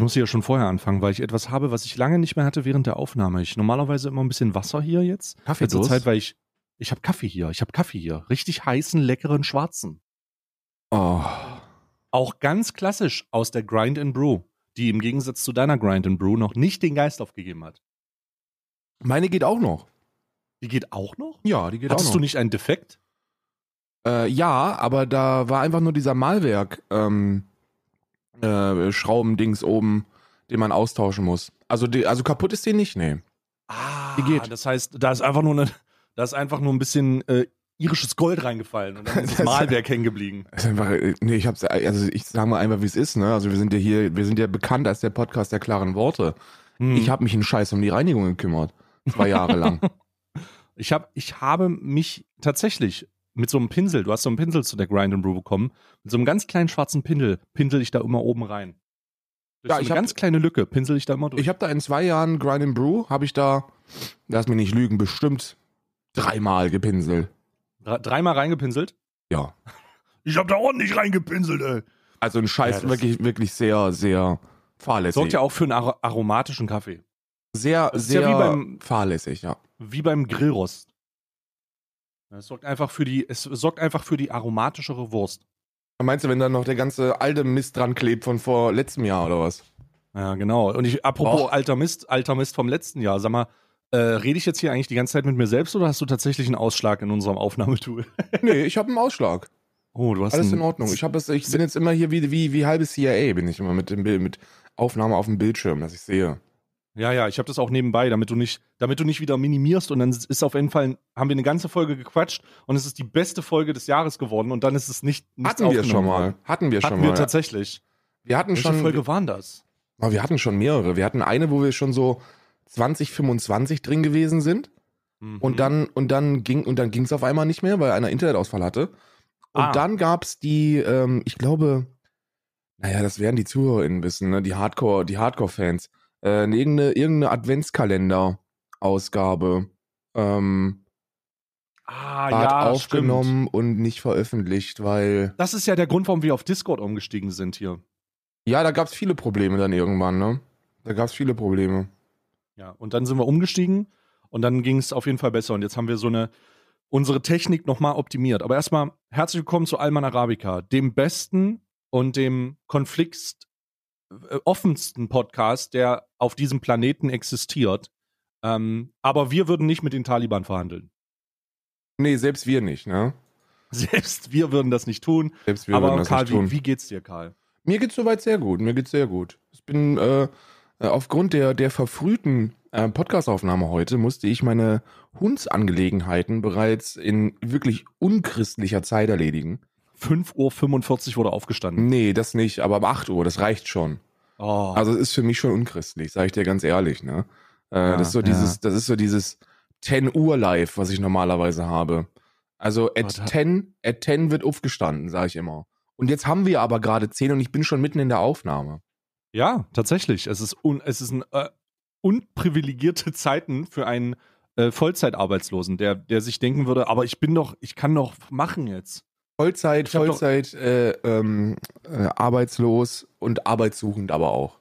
Ich muss hier schon vorher anfangen, weil ich etwas habe, was ich lange nicht mehr hatte während der Aufnahme. Ich normalerweise immer ein bisschen Wasser hier jetzt. Kaffee Letzte Zeit, weil ich ich habe Kaffee hier. Ich habe Kaffee hier, richtig heißen, leckeren schwarzen. Oh. Auch ganz klassisch aus der Grind and Brew, die im Gegensatz zu deiner Grind and Brew noch nicht den Geist aufgegeben hat. Meine geht auch noch. Die geht auch noch? Ja, die geht Hattest auch du noch. nicht einen Defekt? Äh, ja, aber da war einfach nur dieser Malwerk ähm, äh, Schraubendings oben, den man austauschen muss. Also, die, also kaputt ist die nicht, nee. Ah, Die geht. Das heißt, da ist einfach nur eine, da ist einfach nur ein bisschen äh, irisches Gold reingefallen und dann ist das Malwerk hängen geblieben. Ist einfach, äh, nee, ich hab's, also ich sage mal einfach, wie es ist, ne? Also wir sind ja hier, wir sind ja bekannt als der Podcast der klaren Worte. Hm. Ich habe mich einen Scheiß um die Reinigung gekümmert. Zwei Jahre lang. Ich, hab, ich habe mich tatsächlich mit so einem Pinsel, du hast so einen Pinsel zu der Grind and Brew bekommen, mit so einem ganz kleinen schwarzen Pinsel, pinsel ich da immer oben rein. Durch Ja, so ich eine hab- ganz kleine Lücke pinsel ich da immer durch. Ich habe da in zwei Jahren Grind and Brew, habe ich da, lass mich nicht lügen, bestimmt dreimal gepinselt. Dre- dreimal reingepinselt. Ja. Ich habe da ordentlich reingepinselt, ey. Also ein Scheiß Ja, wirklich, wirklich sehr, sehr fahrlässig. Sorgt ja auch für einen ar aromatischen Kaffee. sehr, ist ja sehr wie beim- fahrlässig, ja. Wie beim Grillrost. Es sorgt einfach für die, es sorgt einfach für die aromatischere Wurst. Meinst du, wenn da noch der ganze alte Mist dran klebt von vor letztem Jahr oder was? Ja, genau. Und ich, apropos Och. alter Mist, alter Mist vom letzten Jahr, sag mal, äh, rede ich jetzt hier eigentlich die ganze Zeit mit mir selbst oder hast du tatsächlich einen Ausschlag in unserem Aufnahmetool? Nee, ich habe einen Ausschlag. Oh, du hast Alles in Ordnung. Ich, hab es, ich bin jetzt immer hier wie, wie, wie halbes CIA, bin ich immer mit dem Bild, mit Aufnahme auf dem Bildschirm, dass ich sehe. Ja, ja, ich habe das auch nebenbei, damit du nicht, damit du nicht wieder minimierst und dann ist auf jeden Fall, haben wir eine ganze Folge gequatscht und es ist die beste Folge des Jahres geworden und dann ist es nicht Hatten wir schon mal. Hatten wir schon Hatten wir mal. tatsächlich. wir hatten Welche schon, Folge waren das? Oh, wir hatten schon mehrere. Wir hatten eine, wo wir schon so 2025 drin gewesen sind. Mhm. Und dann, und dann ging, und dann ging es auf einmal nicht mehr, weil einer Internetausfall hatte. Und Ah. dann gab's die, ähm, ich glaube, naja, das werden die ZuhörerInnen wissen, ne? Die Hardcore, die Hardcore-Fans. Äh, irgendeine, irgendeine Adventskalender-Ausgabe. Ähm, ah, ja, aufgenommen und nicht veröffentlicht, weil. Das ist ja der Grund, warum wir auf Discord umgestiegen sind hier. Ja, da gab's viele Probleme dann irgendwann, ne? Da gab's viele Probleme. Ja, und dann sind wir umgestiegen und dann ging es auf jeden Fall besser. Und jetzt haben wir so eine, unsere Technik nochmal optimiert. Aber erstmal herzlich willkommen zu Alman Arabica, dem besten und dem konflikt offensten Podcast, der auf diesem Planeten existiert. Ähm, aber wir würden nicht mit den Taliban verhandeln. Nee, selbst wir nicht, ne? Selbst wir würden das nicht tun. Selbst wir würden aber das Karl, nicht tun. wie, wie geht's dir, Karl? Mir geht's soweit sehr gut. Mir geht's sehr gut. Ich bin äh, äh, aufgrund der der verfrühten äh, Podcastaufnahme heute musste ich meine Hundsangelegenheiten bereits in wirklich unchristlicher Zeit erledigen. 5.45 Uhr wurde aufgestanden. Nee, das nicht, aber um 8 Uhr, das reicht schon. Oh, Also es ist für mich schon unchristlich, sage ich dir ganz ehrlich, ne? Äh, Ja, das ist so ja. dieses, das ist so dieses 10 Uhr Live, was ich normalerweise habe. Also at da- 10, at 10 wird aufgestanden, sage ich immer. Und jetzt haben wir aber gerade 10 und ich bin schon mitten in der Aufnahme. Ja, tatsächlich. Es ist, un, es ist ein, äh, unprivilegierte Zeiten für einen äh, Vollzeitarbeitslosen, der, der sich denken würde, aber ich bin doch, ich kann doch machen jetzt. Vollzeit, Vollzeit, äh, ähm, äh, arbeitslos und arbeitssuchend aber auch.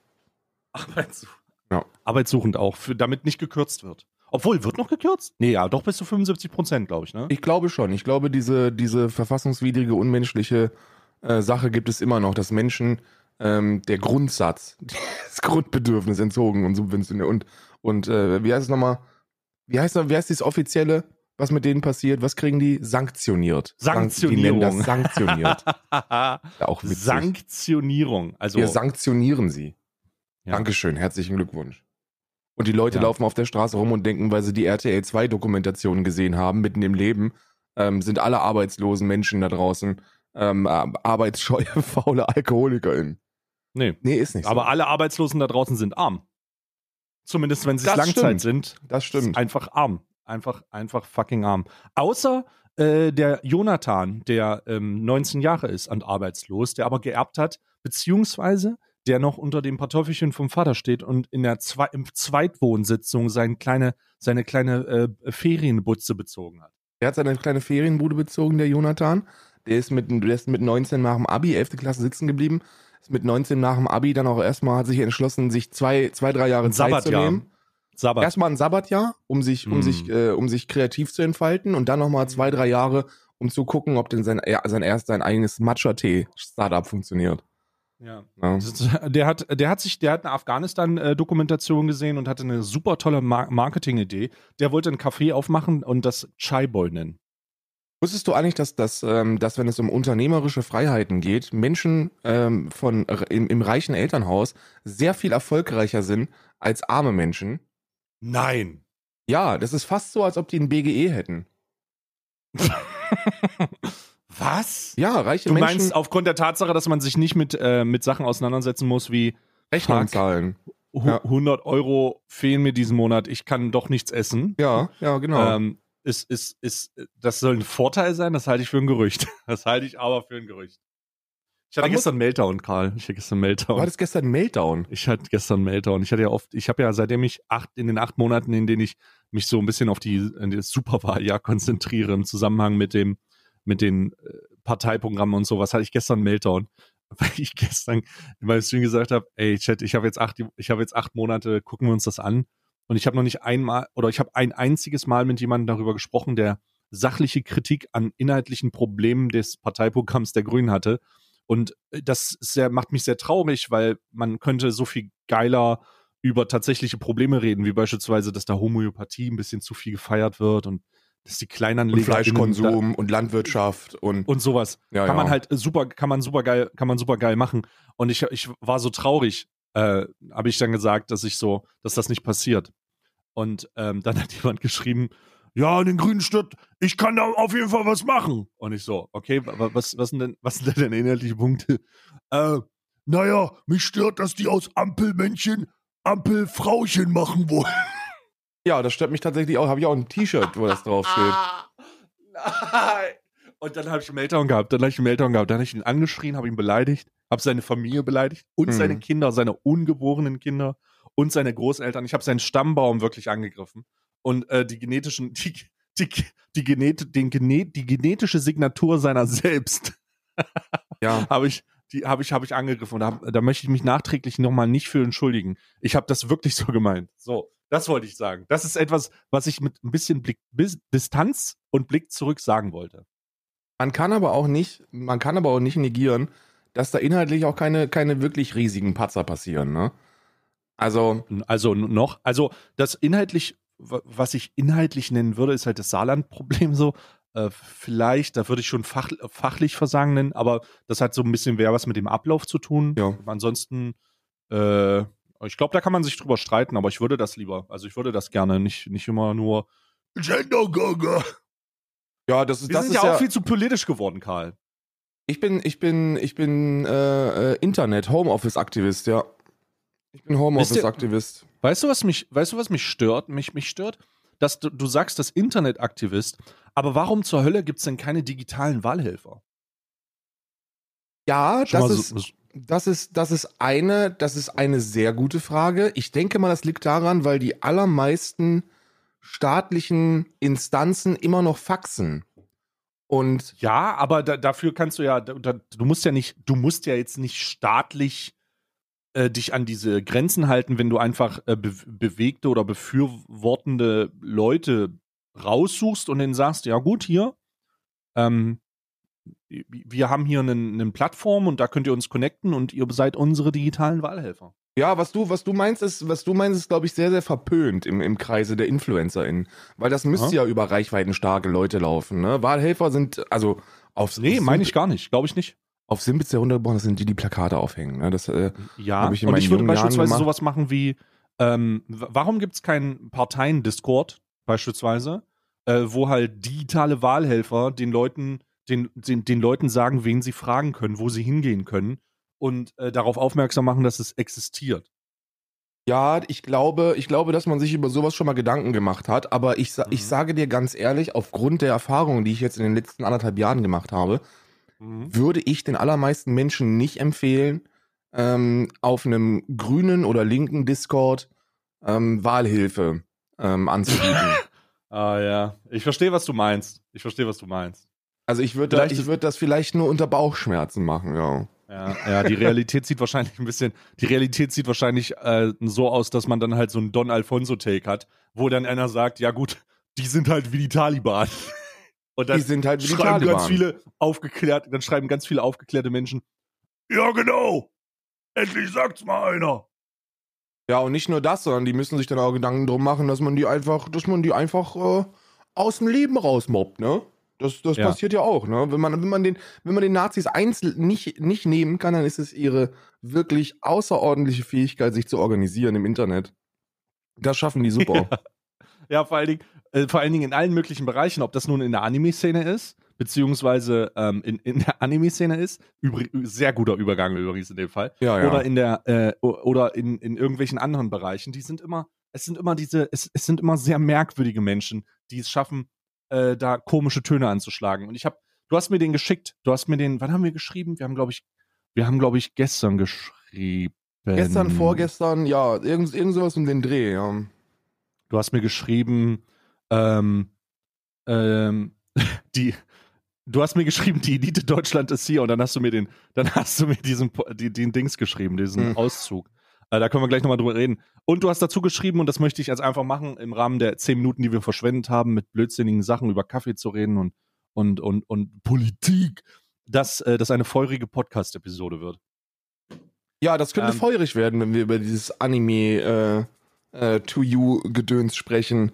Arbeitssuchend. Ja. Arbeitssuchend auch, für, damit nicht gekürzt wird. Obwohl, wird noch gekürzt? Nee, ja, doch bis zu 75 Prozent, glaube ich, ne? Ich glaube schon. Ich glaube, diese, diese verfassungswidrige, unmenschliche äh, Sache gibt es immer noch, dass Menschen ähm, der Grundsatz, das Grundbedürfnis entzogen und subventioniert. Und, und äh, wie heißt es nochmal? Wie heißt, wie heißt das Offizielle, was mit denen passiert? Was kriegen die? Sanktioniert. Sank- Die nennen das sanktioniert. Ja, auch witzig. Sanktionierung. Also, Wir sanktionieren sie. Ja. Dankeschön, herzlichen Glückwunsch. Und die Leute Ja. laufen auf der Straße rum und denken, weil sie die RTL 2 Dokumentationen gesehen haben, mitten im Leben, ähm, sind alle arbeitslosen Menschen da draußen ähm, äh, arbeitsscheue, faule AlkoholikerInnen. nee. Nee, ist nicht so. Aber alle Arbeitslosen da draußen sind arm. Zumindest wenn sie Langzeit stimmt. sind. das stimmt. Einfach arm. Einfach, einfach fucking arm. Außer äh, der Jonathan, der ähm, 19 Jahre ist und arbeitslos, der aber geerbt hat, beziehungsweise der noch unter dem Kartoffelchen vom Vater steht und in der Zwe im Zweitwohnsitzung seine kleine, seine kleine äh, Ferienbutze bezogen hat. Der hat seine kleine Ferienbude bezogen, der Jonathan. Der ist mit, der ist mit 19 nach dem Abi, 11. Klasse sitzen geblieben. mit 19 nach dem Abi dann auch erstmal hat sich entschlossen, sich zwei, zwei drei Jahre Zeit zu nehmen. Sabbat. Erstmal ein Sabbatjahr, um sich, um Hm. sich, äh, um sich kreativ zu entfalten und dann nochmal zwei, drei Jahre, um zu gucken, ob denn sein, sein erst sein eigenes Matcha-Tee-Startup funktioniert. ja. Ja. Der hat, der hat sich, der hat eine Afghanistan-Dokumentation gesehen und hatte eine super tolle Mar Marketing-Idee. Der wollte einen Café aufmachen und das Chai Boy nennen. Wusstest du eigentlich, dass, dass, ähm, dass wenn es um unternehmerische Freiheiten geht, Menschen ähm, von, im, im reichen Elternhaus sehr viel erfolgreicher sind als arme Menschen? Nein. Ja, das ist fast so, als ob die ein BGE hätten. Was? Ja, reiche Du Menschen meinst aufgrund der Tatsache, dass man sich nicht mit, äh, mit Sachen auseinandersetzen muss wie Rechnungen Fuck. zahlen. hu- Ja. 100 Euro fehlen mir diesen Monat, ich kann doch nichts essen. Ja, ja, genau. Ähm, ist, ist, ist, das soll ein Vorteil sein, das halte ich für ein Gerücht. Das halte ich aber für ein Gerücht. Ich hatte Man muss- gestern Meltdown, Karl. Ich hatte gestern du Meltdown. hattest gestern einen Meltdown. Ich hatte gestern Meltdown. Ich hatte ja oft, ich habe ja seitdem ich acht, in den acht Monaten, in denen ich mich so ein bisschen auf die, in das Superwahljahr konzentriere, im Zusammenhang mit dem, mit den äh, Parteiprogrammen und sowas, hatte ich gestern Meltdown. Weil ich gestern in meinem Stream gesagt habe, ey, Chat, ich habe jetzt acht, ich habe jetzt acht Monate, gucken wir uns das an. Und ich habe noch nicht einmal, oder ich habe ein einziges Mal mit jemandem darüber gesprochen, der sachliche Kritik an inhaltlichen Problemen des Parteiprogramms der Grünen hatte. Und äh, das sehr, macht mich sehr traurig, weil man könnte so viel geiler über tatsächliche Probleme reden, wie beispielsweise, dass da Homöopathie ein bisschen zu viel gefeiert wird und dass die Und Kleinanleger Fleischkonsum und Landwirtschaft und, und sowas ja, kann ja. man halt super, kann man super geil, kann man super geil machen. Und ich, ich war so traurig, äh, habe ich dann gesagt, dass ich so, dass das nicht passiert. Und ähm, dann hat jemand geschrieben, ja, den Grünen stört, ich kann da auf jeden Fall was machen. Und ich so, okay, wa- wa- was, was sind denn, was sind denn inhaltliche Punkte? Äh, naja, mich stört, dass die aus Ampelmännchen Ampelfrauchen machen wollen. ja, das stört mich tatsächlich auch. Habe ich auch ein T-Shirt, wo das draufsteht. Nein. Und dann habe ich einen Meltdown gehabt. Dann habe ich einen Meltdown gehabt. Dann habe ich ihn angeschrien, habe ihn beleidigt, habe seine Familie beleidigt und Mhm. seine Kinder, seine ungeborenen Kinder und seine Großeltern. Ich habe seinen Stammbaum wirklich angegriffen und äh, die genetischen, die, die, die, Genet, den Genet, die genetische Signatur seiner selbst Ja. habe ich, die habe ich, habe ich angegriffen und da, da möchte ich mich nachträglich nochmal nicht für entschuldigen. Ich habe das wirklich so gemeint. So, das wollte ich sagen. Das ist etwas, was ich mit ein bisschen Blick, bis, Distanz und Blick zurück sagen wollte. Man kann aber auch nicht, man kann aber auch nicht negieren, dass da inhaltlich auch keine, keine wirklich riesigen Patzer passieren, ne? Also, Also n- noch, also das inhaltlich, was ich inhaltlich nennen würde, ist halt das Saarland-Problem so. Äh, vielleicht, da würde ich schon fach, fachlich Versagen nennen, aber das hat so ein bisschen mehr was mit dem Ablauf zu tun. Ja. Ansonsten, äh, ich glaube, da kann man sich drüber streiten, aber ich würde das lieber. Also ich würde das gerne, nicht, nicht immer nur Gender Gaga. ja, das ist, Wir das sind ist ja ja, auch viel zu politisch geworden, Karl. ich bin, ich bin, ich bin äh, äh, Internet, Homeoffice-Aktivist, ja. Ich bin Homeoffice-Aktivist. Weißt du, was mich, weißt du, was mich stört? Mich, mich stört, dass du, du sagst, das Internetaktivist, aber warum zur Hölle gibt es denn keine digitalen Wahlhelfer? Ja, Schon das ist, so, das ist, das ist eine, das ist eine sehr gute Frage. Ich denke mal, das liegt daran, weil die allermeisten staatlichen Instanzen immer noch faxen. Und ja, aber da, dafür kannst du ja, da, du musst ja nicht, du musst ja jetzt nicht staatlich äh, dich an diese Grenzen halten, wenn du einfach äh, be bewegte oder befürwortende Leute raussuchst und denen sagst, ja gut, hier, ähm, wir haben hier einen Plattform und da könnt ihr uns connecten und ihr seid unsere digitalen Wahlhelfer. ja, was du, was du meinst, ist, was du meinst, ist, glaube ich, sehr, sehr verpönt im, im Kreise der InfluencerInnen. Weil das müsste ja über reichweitenstarke Leute laufen, ne? Wahlhelfer sind, also auf Nee, meine ich gar nicht, glaube ich nicht. Auf der Hundertborn, das sind die, die Plakate aufhängen, ne? Das, äh, Ja, ich in und ich würde beispielsweise gemacht. sowas machen wie, ähm, warum gibt es keinen Parteien-Discord beispielsweise, äh, wo halt digitale Wahlhelfer den Leuten, den, den, den Leuten sagen, wen sie fragen können, wo sie hingehen können und äh, darauf aufmerksam machen, dass es existiert. Ja, ich glaube, ich glaube, dass man sich über sowas schon mal Gedanken gemacht hat, aber ich, sa- ich Mhm. sage dir ganz ehrlich, aufgrund der Erfahrungen, die ich jetzt in den letzten anderthalb Jahren gemacht habe, würde ich den allermeisten Menschen nicht empfehlen, ähm, auf einem grünen oder linken Discord ähm, Wahlhilfe ähm, anzubieten. Ah ja, ich verstehe, was du meinst. Ich verstehe, was du meinst. also ich würde ich würde das vielleicht nur unter Bauchschmerzen machen, ja. Ja, ja, die Realität sieht wahrscheinlich ein bisschen, die Realität sieht wahrscheinlich äh, so aus, dass man dann halt so einen Don Alfonso-Take hat, wo dann einer sagt, ja gut, die sind halt wie die Taliban. Und dann Die sind halt schreiben ganz viele aufgeklärt, dann schreiben ganz viele aufgeklärte Menschen, ja genau, endlich sagt's mal einer. Ja, und nicht nur das, sondern die müssen sich dann auch Gedanken drum machen, dass man die einfach, dass man die einfach äh, aus dem Leben rausmobbt, ne? Das, das Ja. passiert ja auch, ne? Wenn man, wenn man den, wenn man den Nazis einzeln nicht, nicht nehmen kann, dann ist es ihre wirklich außerordentliche Fähigkeit, sich zu organisieren im Internet. Das schaffen die super. Ja, vor allen Dingen, äh, vor allen Dingen in allen möglichen Bereichen, ob das nun in der Anime-Szene ist, beziehungsweise ähm, in, in der Anime-Szene ist, übrig, sehr guter Übergang übrigens in dem Fall, Ja, ja. oder in der äh, oder in, in irgendwelchen anderen Bereichen, die sind immer, es sind immer diese, es, es sind immer sehr merkwürdige Menschen, die es schaffen, äh, da komische Töne anzuschlagen. Und ich habe, du hast mir den geschickt, du hast mir den, wann haben wir geschrieben? Wir haben, glaube ich, wir haben, glaube ich, gestern geschrieben. Gestern, vorgestern, ja, irgend, irgend sowas um den Dreh, ja. Du hast mir geschrieben, ähm, ähm, die, du hast mir geschrieben, die Elite Deutschland ist hier und dann hast du mir den, dann hast du mir diesen, die, den Dings geschrieben, diesen Hm. Auszug. Äh, da können wir gleich nochmal drüber reden. Und du hast dazu geschrieben, und das möchte ich jetzt einfach machen, im Rahmen der zehn Minuten, die wir verschwendet haben, mit blödsinnigen Sachen über Kaffee zu reden und, und, und, und Politik, dass äh, das eine feurige Podcast-Episode wird. Ja, das könnte Ähm. feurig werden, wenn wir über dieses Anime äh, äh, To You-Gedöns sprechen.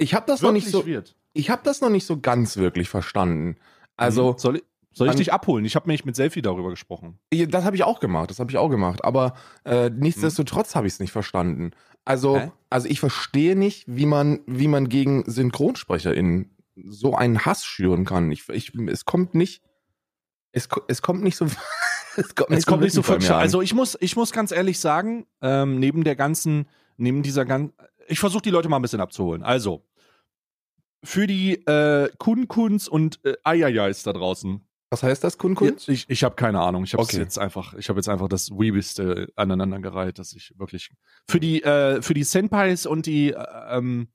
Ich habe das noch nicht so, wird. ich habe das noch nicht so ganz wirklich verstanden. Also, Mhm. soll ich, soll ich an- dich abholen? Ich habe nämlich mit Selfie darüber gesprochen. Das habe ich auch gemacht, das habe ich auch gemacht. Aber äh, nichtsdestotrotz habe ich es nicht verstanden. Also, Hä? also ich verstehe nicht, wie man, wie man gegen SynchronsprecherInnen so einen Hass schüren kann. Ich, ich, es kommt nicht, es, es kommt nicht so, es kommt Es kommt nicht so an. Also ich muss, ich muss ganz ehrlich sagen, ähm, neben der ganzen, neben dieser ganzen, ich versuche die Leute mal ein bisschen abzuholen. Also für die äh, Kunkuns und äh, Ayayais da draußen. was heißt das, Kunkunst? Ich, ich habe keine Ahnung. Ich habe Okay. jetzt einfach, ich habe jetzt einfach das Weebiste aneinandergereiht, dass ich wirklich für die äh, für die Senpais und die äh, ähm,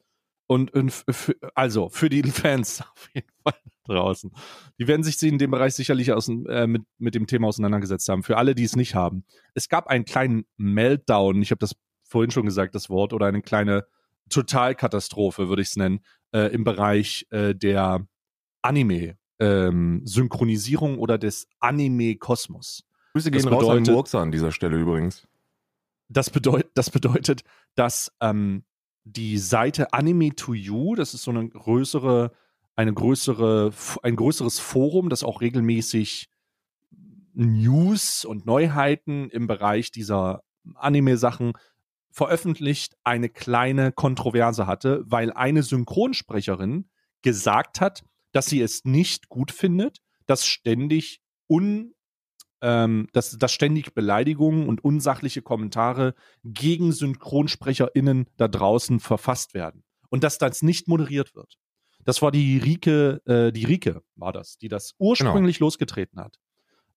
und, und für, also für die Fans auf jeden Fall draußen. Die werden sich in dem Bereich sicherlich aus, äh, mit, mit dem Thema auseinandergesetzt haben. Für alle, die es nicht haben. Es gab einen kleinen Meltdown, ich habe das vorhin schon gesagt, das Wort, oder eine kleine Totalkatastrophe, würde ich es nennen, äh, im Bereich äh, der Anime. Ähm, oder des Anime-Kosmos. Grüße das gehen raus an bedeutet- Murksa an dieser Stelle übrigens. Das, bedeut das bedeutet, dass ähm, die Seite Anime to You, das ist so eine größere, eine größere, ein größeres Forum, das auch regelmäßig News und Neuheiten im Bereich dieser Anime-Sachen veröffentlicht, eine kleine Kontroverse hatte, weil eine Synchronsprecherin gesagt hat, dass sie es nicht gut findet, dass ständig un ähm, dass, dass ständig Beleidigungen und unsachliche Kommentare gegen SynchronsprecherInnen da draußen verfasst werden. Und dass das nicht moderiert wird. Das war die Rike, äh, die Rike war das, die das ursprünglich losgetreten hat.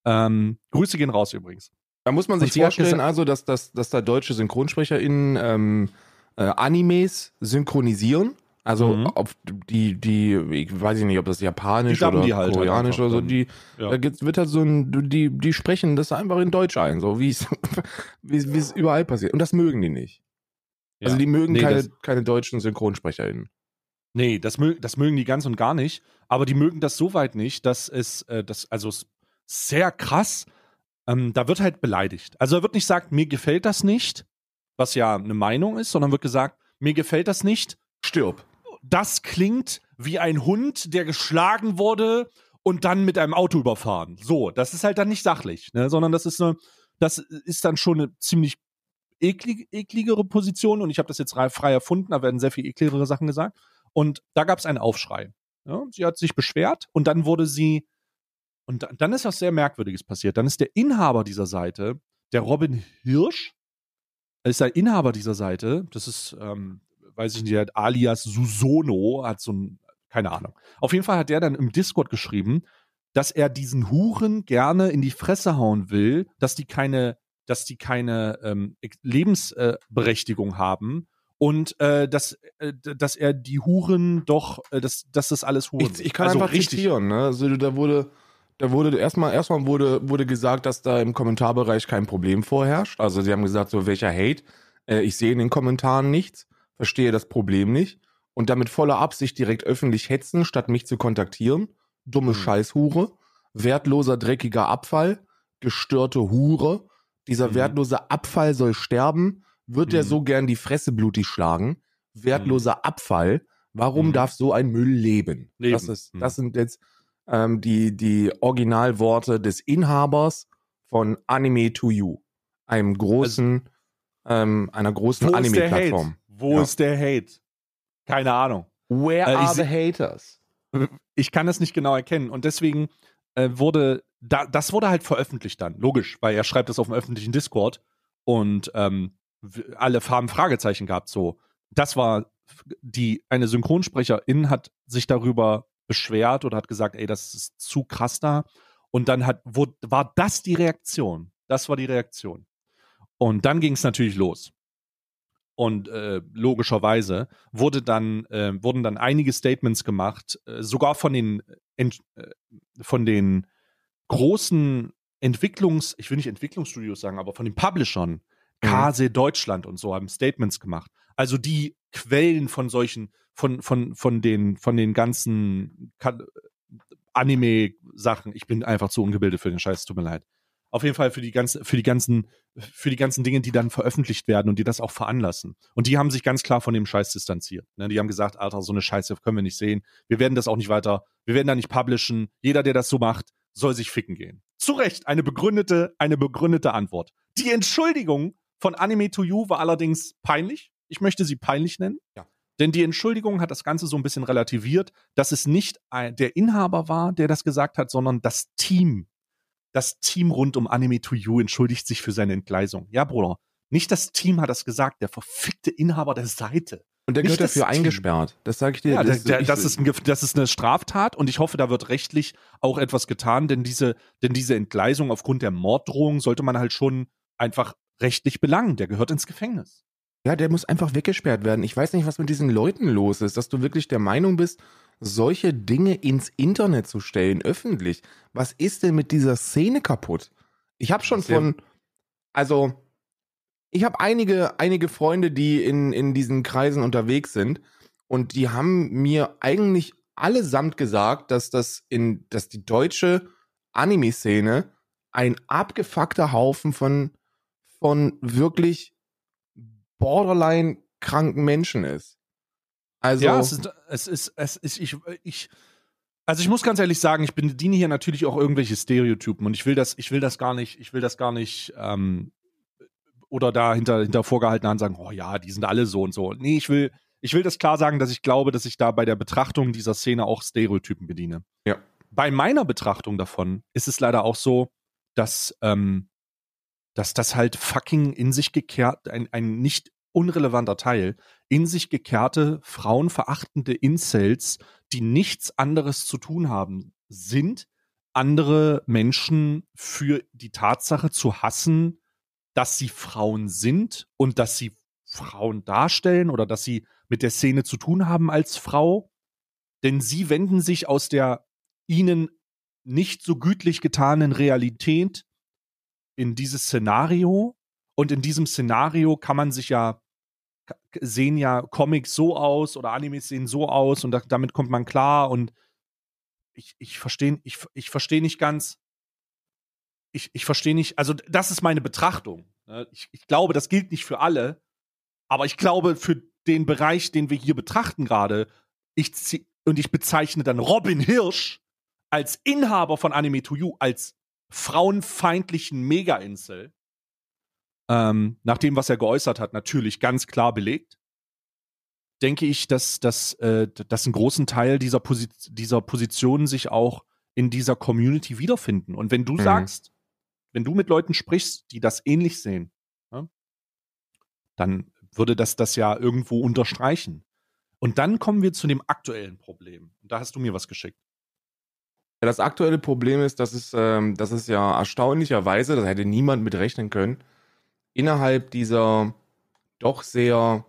Ähm, Grüße gehen raus übrigens. Da muss man sich vorstellen, also, dass, dass, dass da deutsche SynchronsprecherInnen ähm, äh, Animes synchronisieren. Also Mhm. auf die, die, ich weiß nicht, ob das japanisch oder die halt koreanisch halt oder so, die, Ja. da wird halt so ein, die, die sprechen das einfach in Deutsch ein, so wie es, wie es überall passiert. Und das mögen die nicht. Also Ja. die mögen Nee, keine, keine deutschen SynchronsprecherInnen. Nee, das, mö das mögen die ganz und gar nicht. Aber die mögen das so weit nicht, dass es, äh, das, also sehr krass. Ähm, da wird halt beleidigt. Also da wird nicht gesagt, mir gefällt das nicht, was ja eine Meinung ist, sondern wird gesagt, mir gefällt das nicht. Stirb. Das klingt wie ein Hund, der geschlagen wurde und dann mit einem Auto überfahren. So, das ist halt dann nicht sachlich, ne? sondern das ist eine, das ist dann schon eine ziemlich eklig, ekligere Position und ich habe das jetzt frei, erfunden, da werden sehr viel ekligere Sachen gesagt. Und da gab es einen Aufschrei. Ja, sie hat sich beschwert und dann wurde sie, und da- dann ist was sehr Merkwürdiges passiert. Dann ist der Inhaber dieser Seite, der Robin Hirsch, ist der Inhaber dieser Seite, das ist, ähm, weiß ich nicht, der hat alias Susono, hat so ein, keine Ahnung. Auf jeden Fall hat der dann im Discord geschrieben, dass er diesen Huren gerne in die Fresse hauen will, dass die keine, dass die keine ähm, Lebensberechtigung haben und äh, dass, äh, dass er die Huren doch, äh, dass, dass das alles Huren Ich, ich kann also einfach richtig. zitieren, ne? Also da wurde, Da wurde erstmal, erstmal wurde, wurde gesagt, dass da im Kommentarbereich kein Problem vorherrscht. Also sie haben gesagt, so welcher Hate. Äh, ich sehe in den Kommentaren nichts, verstehe das Problem nicht und damit voller Absicht direkt öffentlich hetzen, statt mich zu kontaktieren. Dumme Mhm. Scheißhure, wertloser, dreckiger Abfall, gestörte Hure. Dieser Mhm. wertlose Abfall soll sterben. Wird er Mhm. so gern die Fresse blutig schlagen? Wertloser Abfall. Warum Mhm. darf so ein Müll leben? Leben. Das, ist, das sind jetzt ähm, die, die Originalworte des Inhabers von Anime to You, einem großen, ähm, einer großen Anime-Plattform. Wo Ja. ist der Hate? Keine Ahnung. Where Äh, ich are the haters? ich kann es nicht genau erkennen. Und deswegen äh, wurde, da, das wurde halt veröffentlicht dann, logisch, weil er schreibt das auf dem öffentlichen Discord und ähm, alle haben Fragezeichen gehabt. So, das war die, eine Synchronsprecherin hat sich darüber beschwert oder hat gesagt, ey, das ist zu krass da. Und dann hat, wo, war das die Reaktion? Das war die Reaktion. Und dann ging es natürlich los. Und äh, logischerweise wurde dann, äh, wurden dann einige Statements gemacht, äh, sogar von den, Ent, äh, von den großen Entwicklungs, ich will nicht Entwicklungsstudios sagen, aber von den Publishern, Kase Deutschland und so haben Statements gemacht. Also die Quellen von solchen, von, von, von den, von den ganzen Anime-Sachen. Ich bin einfach zu ungebildet für den Scheiß, tut mir leid. Auf jeden Fall für die ganzen, für die ganzen, für die ganzen Dinge, die dann veröffentlicht werden und die das auch veranlassen. Und die haben sich ganz klar von dem Scheiß distanziert. Ne? Die haben gesagt, Alter, so eine Scheiße können wir nicht sehen. Wir werden das auch nicht weiter, wir werden da nicht publishen. Jeder, der das so macht, soll sich ficken gehen. Zu Recht, eine begründete, eine begründete Antwort. Die Entschuldigung von Anime to You war allerdings peinlich. Ich möchte sie peinlich nennen. Ja. Denn die Entschuldigung hat das Ganze so ein bisschen relativiert, dass es nicht ein, der Inhaber war, der das gesagt hat, sondern das Team. Das Team rund um Anime to You entschuldigt sich für seine Entgleisung. Ja, Bruder. Nicht das Team hat das gesagt, der verfickte Inhaber der Seite. Und der gehört dafür Team. eingesperrt. Das sage ich dir. Ja, das, der, der, das, ist ein, das ist eine Straftat und ich hoffe, da wird rechtlich auch etwas getan, denn diese, denn diese Entgleisung aufgrund der Morddrohung sollte man halt schon einfach rechtlich belangen. Der gehört ins Gefängnis. Ja, der muss einfach weggesperrt werden. Ich weiß nicht, was mit diesen Leuten los ist, dass du wirklich der Meinung bist, solche Dinge ins Internet zu stellen, öffentlich. Was ist denn mit dieser Szene kaputt? Ich habe schon von, also, ich habe einige, einige Freunde, die in, in diesen Kreisen unterwegs sind und die haben mir eigentlich allesamt gesagt, dass das in, dass die deutsche Anime-Szene ein abgefuckter Haufen von, von wirklich borderline kranken Menschen ist. Also, ja, es ist, es ist, es ist, ich, ich, also ich muss ganz ehrlich sagen, ich bediene hier natürlich auch irgendwelche Stereotypen und ich will das, ich will das gar nicht, ich will das gar nicht, ähm, oder da hinter, hinter vorgehaltener Hand sagen, oh ja, die sind alle so und so. Nee, ich will, ich will das klar sagen, dass ich glaube, dass ich da bei der Betrachtung dieser Szene auch Stereotypen bediene. Ja. Bei meiner Betrachtung davon ist es leider auch so, dass, ähm, dass das halt fucking in sich gekehrt, ein, ein nicht unrelevanter Teil, in sich gekehrte, frauenverachtende Incels, die nichts anderes zu tun haben, sind, andere Menschen für die Tatsache zu hassen, dass sie Frauen sind und dass sie Frauen darstellen oder dass sie mit der Szene zu tun haben als Frau. Denn sie wenden sich aus der ihnen nicht so gütlich getanen Realität in dieses Szenario. Und in diesem Szenario kann man sich ja, sehen ja Comics so aus oder Animes sehen so aus und da, damit kommt man klar. Und ich, ich verstehe ich, ich versteh nicht ganz, ich, ich verstehe nicht, also das ist meine Betrachtung. ne? Ich, ich glaube, das gilt nicht für alle, aber ich glaube, für den Bereich, den wir hier betrachten gerade, ich und ich bezeichne dann Robin Hirsch als Inhaber von Anime to You, als frauenfeindlichen Mega-Insel, ähm, nach dem, was er geäußert hat, natürlich ganz klar belegt, denke ich, dass, dass, äh, dass ein großen Teil dieser, Posi dieser Positionen sich auch in dieser Community wiederfinden. Und wenn du Mhm. sagst, wenn du mit Leuten sprichst, die das ähnlich sehen, ne, dann würde das das ja irgendwo unterstreichen. Und dann kommen wir zu dem aktuellen Problem. Und da hast du mir was geschickt. Ja, das aktuelle Problem ist, dass es, ähm, dass es ja erstaunlicherweise, da hätte niemand mit rechnen können, innerhalb dieser doch sehr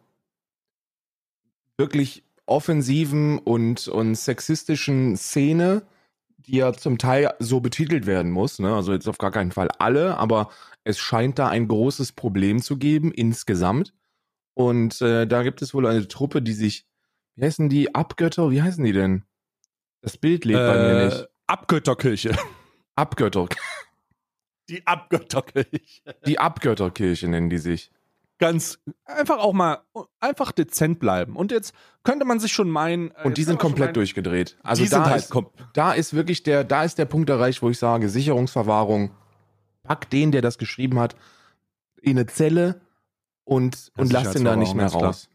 wirklich offensiven und, und sexistischen Szene die ja zum Teil so betitelt werden muss. Ne? Also jetzt auf gar keinen Fall alle, aber es scheint da ein großes Problem zu geben insgesamt. Und äh, da gibt es wohl eine Truppe, die sich, wie heißen die, Abgötter, wie heißen die denn? Das Bild lebt bei mir Äh, nicht. Abgötterkirche. Abgötter. Die Abgötterkirche. Die Abgötterkirche nennen die sich. Ganz einfach auch mal einfach dezent bleiben. Und jetzt könnte man sich schon meinen. äh, Und die sind komplett meinen, durchgedreht. Also da halt ist, da ist wirklich der, da ist der Punkt erreicht, wo ich sage, Sicherungsverwahrung, pack den, der das geschrieben hat, in eine Zelle und, und lass den da nicht mehr raus.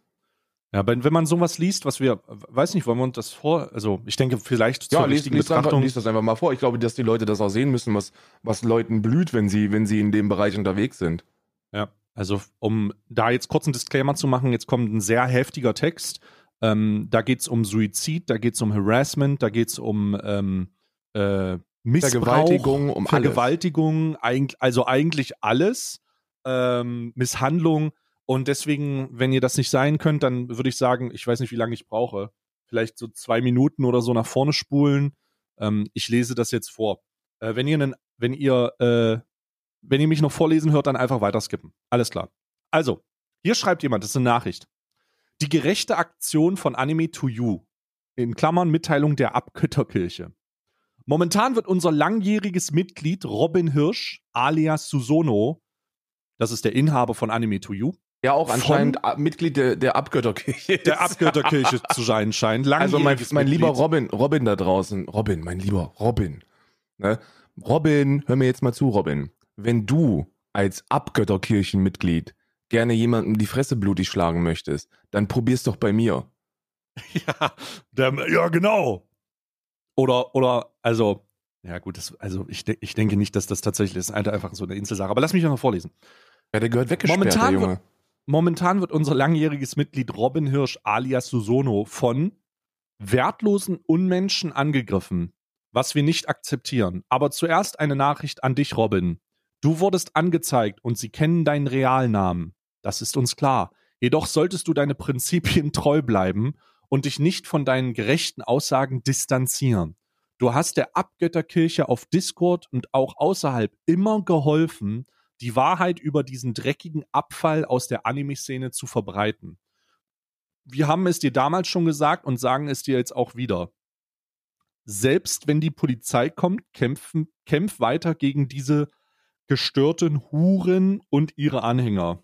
Ja, wenn, wenn man sowas liest, was wir, weiß nicht, wollen wir uns das vor, also ich denke vielleicht zur Ja, lies, richtigen lies, einfach, Betrachtung. lies das einfach mal vor. Ich glaube, dass die Leute das auch sehen müssen, was, was Leuten blüht, wenn sie, wenn sie in dem Bereich unterwegs sind. Ja, also um da jetzt kurz einen Disclaimer zu machen, jetzt kommt ein sehr heftiger Text. Ähm, da geht es um Suizid, da geht es um Harassment, da geht es um ähm, äh, Missbrauch, Vergewaltigung, um alles. Vergewaltigung, eig also eigentlich alles, ähm, Misshandlung. Und deswegen, wenn ihr das nicht sein könnt, dann würde ich sagen, ich weiß nicht, wie lange ich brauche. Vielleicht so zwei Minuten oder so nach vorne spulen. Ähm, ich lese das jetzt vor. Äh, wenn ihr einen, wenn ihr, äh, wenn ihr mich noch vorlesen hört, dann einfach weiter skippen. Alles klar. Also, hier schreibt jemand, das ist eine Nachricht. Die gerechte Aktion von Anime to You. In Klammern Mitteilung der Abgötterkirche. Momentan wird unser langjähriges Mitglied Robin Hirsch, alias Susono, das ist der Inhaber von Anime to You, Ja, auch Von- anscheinend a- Mitglied der, der Abgötterkirche. der Abgötterkirche zu sein scheint. Also mein, mein lieber. Robin, Robin da draußen, Robin, mein lieber Robin. Ne? Robin, hör mir jetzt mal zu, Robin. Wenn du als Abgötterkirchenmitglied gerne jemandem die Fresse blutig schlagen möchtest, dann probier's doch bei mir. Ja, der, ja, genau. Oder, oder, also, ja gut, das, also ich, ich denke nicht, dass das tatsächlich ist. Alter, einfach so eine Inselsache. Aber lass mich noch vorlesen. Ja, der gehört weggesperrt, Momentan der Junge. Momentan wird unser langjähriges Mitglied Robin Hirsch alias Susono von wertlosen Unmenschen angegriffen, was wir nicht akzeptieren. Aber zuerst eine Nachricht an dich, Robin. Du wurdest angezeigt und sie kennen deinen Realnamen. Das ist uns klar. Jedoch solltest du deine Prinzipien treu bleiben und dich nicht von deinen gerechten Aussagen distanzieren. Du hast der Abgötterkirche auf Discord und auch außerhalb immer geholfen, die Wahrheit über diesen dreckigen Abfall aus der Anime-Szene zu verbreiten. Wir haben es dir damals schon gesagt und sagen es dir jetzt auch wieder. Selbst wenn die Polizei kommt, kämpfen, kämpf weiter gegen diese gestörten Huren und ihre Anhänger.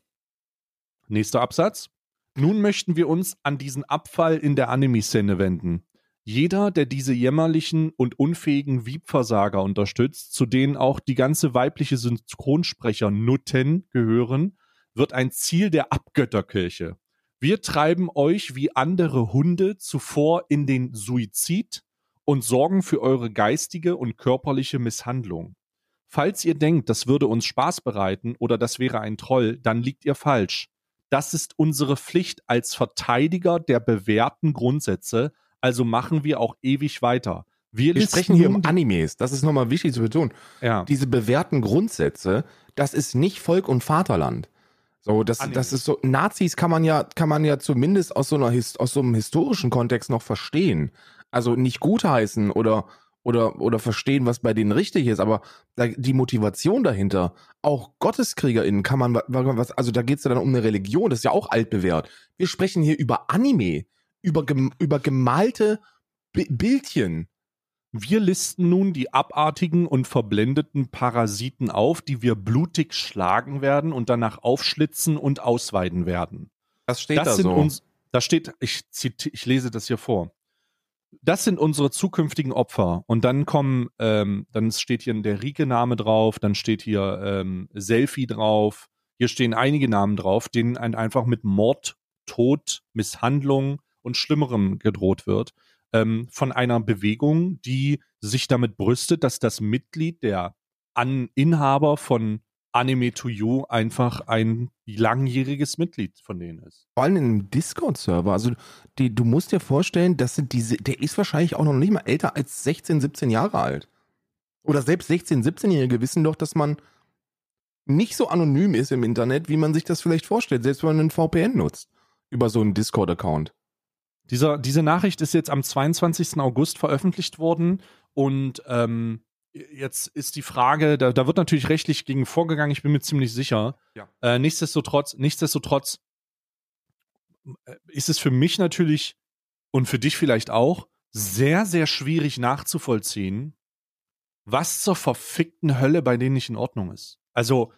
Nächster Absatz. Nun möchten wir uns an diesen Abfall in der Anime-Szene wenden. Jeder, der diese jämmerlichen und unfähigen Wiebversager unterstützt, zu denen auch die ganze weibliche Synchronsprecher Nutten gehören, wird ein Ziel der Abgötterkirche. Wir treiben euch wie andere Hunde zuvor in den Suizid und sorgen für eure geistige und körperliche Misshandlung. Falls ihr denkt, das würde uns Spaß bereiten oder das wäre ein Troll, dann liegt ihr falsch. Das ist unsere Pflicht als Verteidiger der bewährten Grundsätze, also machen wir auch ewig weiter. Wir, Wir sprechen hier um Animes. Das ist nochmal wichtig zu betonen. ja. Diese bewährten Grundsätze, das ist nicht Volk und Vaterland. So, das, Anime. das ist so, Nazis kann man ja, kann man ja zumindest aus so einer, aus so einem historischen Kontext noch verstehen. Also nicht gutheißen oder, oder, oder verstehen, was bei denen richtig ist, aber da, die Motivation dahinter, auch GotteskriegerInnen kann man, wa- wa- was, also da geht es ja dann um eine Religion, das ist ja auch altbewährt. Wir sprechen hier über Anime, über, über gemalte Bi Bildchen. Wir listen nun die abartigen und verblendeten Parasiten auf, die wir blutig schlagen werden und danach aufschlitzen und ausweiden werden. Das steht das da sind so. uns, da steht, ich, ich lese das hier vor. Das sind unsere zukünftigen Opfer. Und dann kommen, ähm, dann steht hier der Rike-Name drauf, dann steht hier ähm, Selfie drauf. Hier stehen einige Namen drauf, denen ein, einfach mit Mord, Tod, Misshandlung und Schlimmerem gedroht wird. Ähm, von einer Bewegung, die sich damit brüstet, dass das Mitglied, der An Inhaber von Anime to You einfach ein langjähriges Mitglied von denen ist. Vor allem im Discord-Server. Also die, du musst dir vorstellen, das sind diese, der ist wahrscheinlich auch noch nicht mal älter als 16, 17 Jahre alt. Oder selbst 16, 17-Jährige wissen doch, dass man nicht so anonym ist im Internet, wie man sich das vielleicht vorstellt, selbst wenn man einen VPN nutzt. Über so einen Discord-Account. Dieser, diese Nachricht ist jetzt am 22. August veröffentlicht worden und ähm, jetzt ist die Frage, da, da wird natürlich rechtlich gegen vorgegangen, ich bin mir ziemlich sicher. Ja. Äh, nichtsdestotrotz, nichtsdestotrotz äh, ist es für mich natürlich und für dich vielleicht auch sehr, sehr schwierig nachzuvollziehen, was zur verfickten Hölle bei denen nicht in Ordnung ist. Also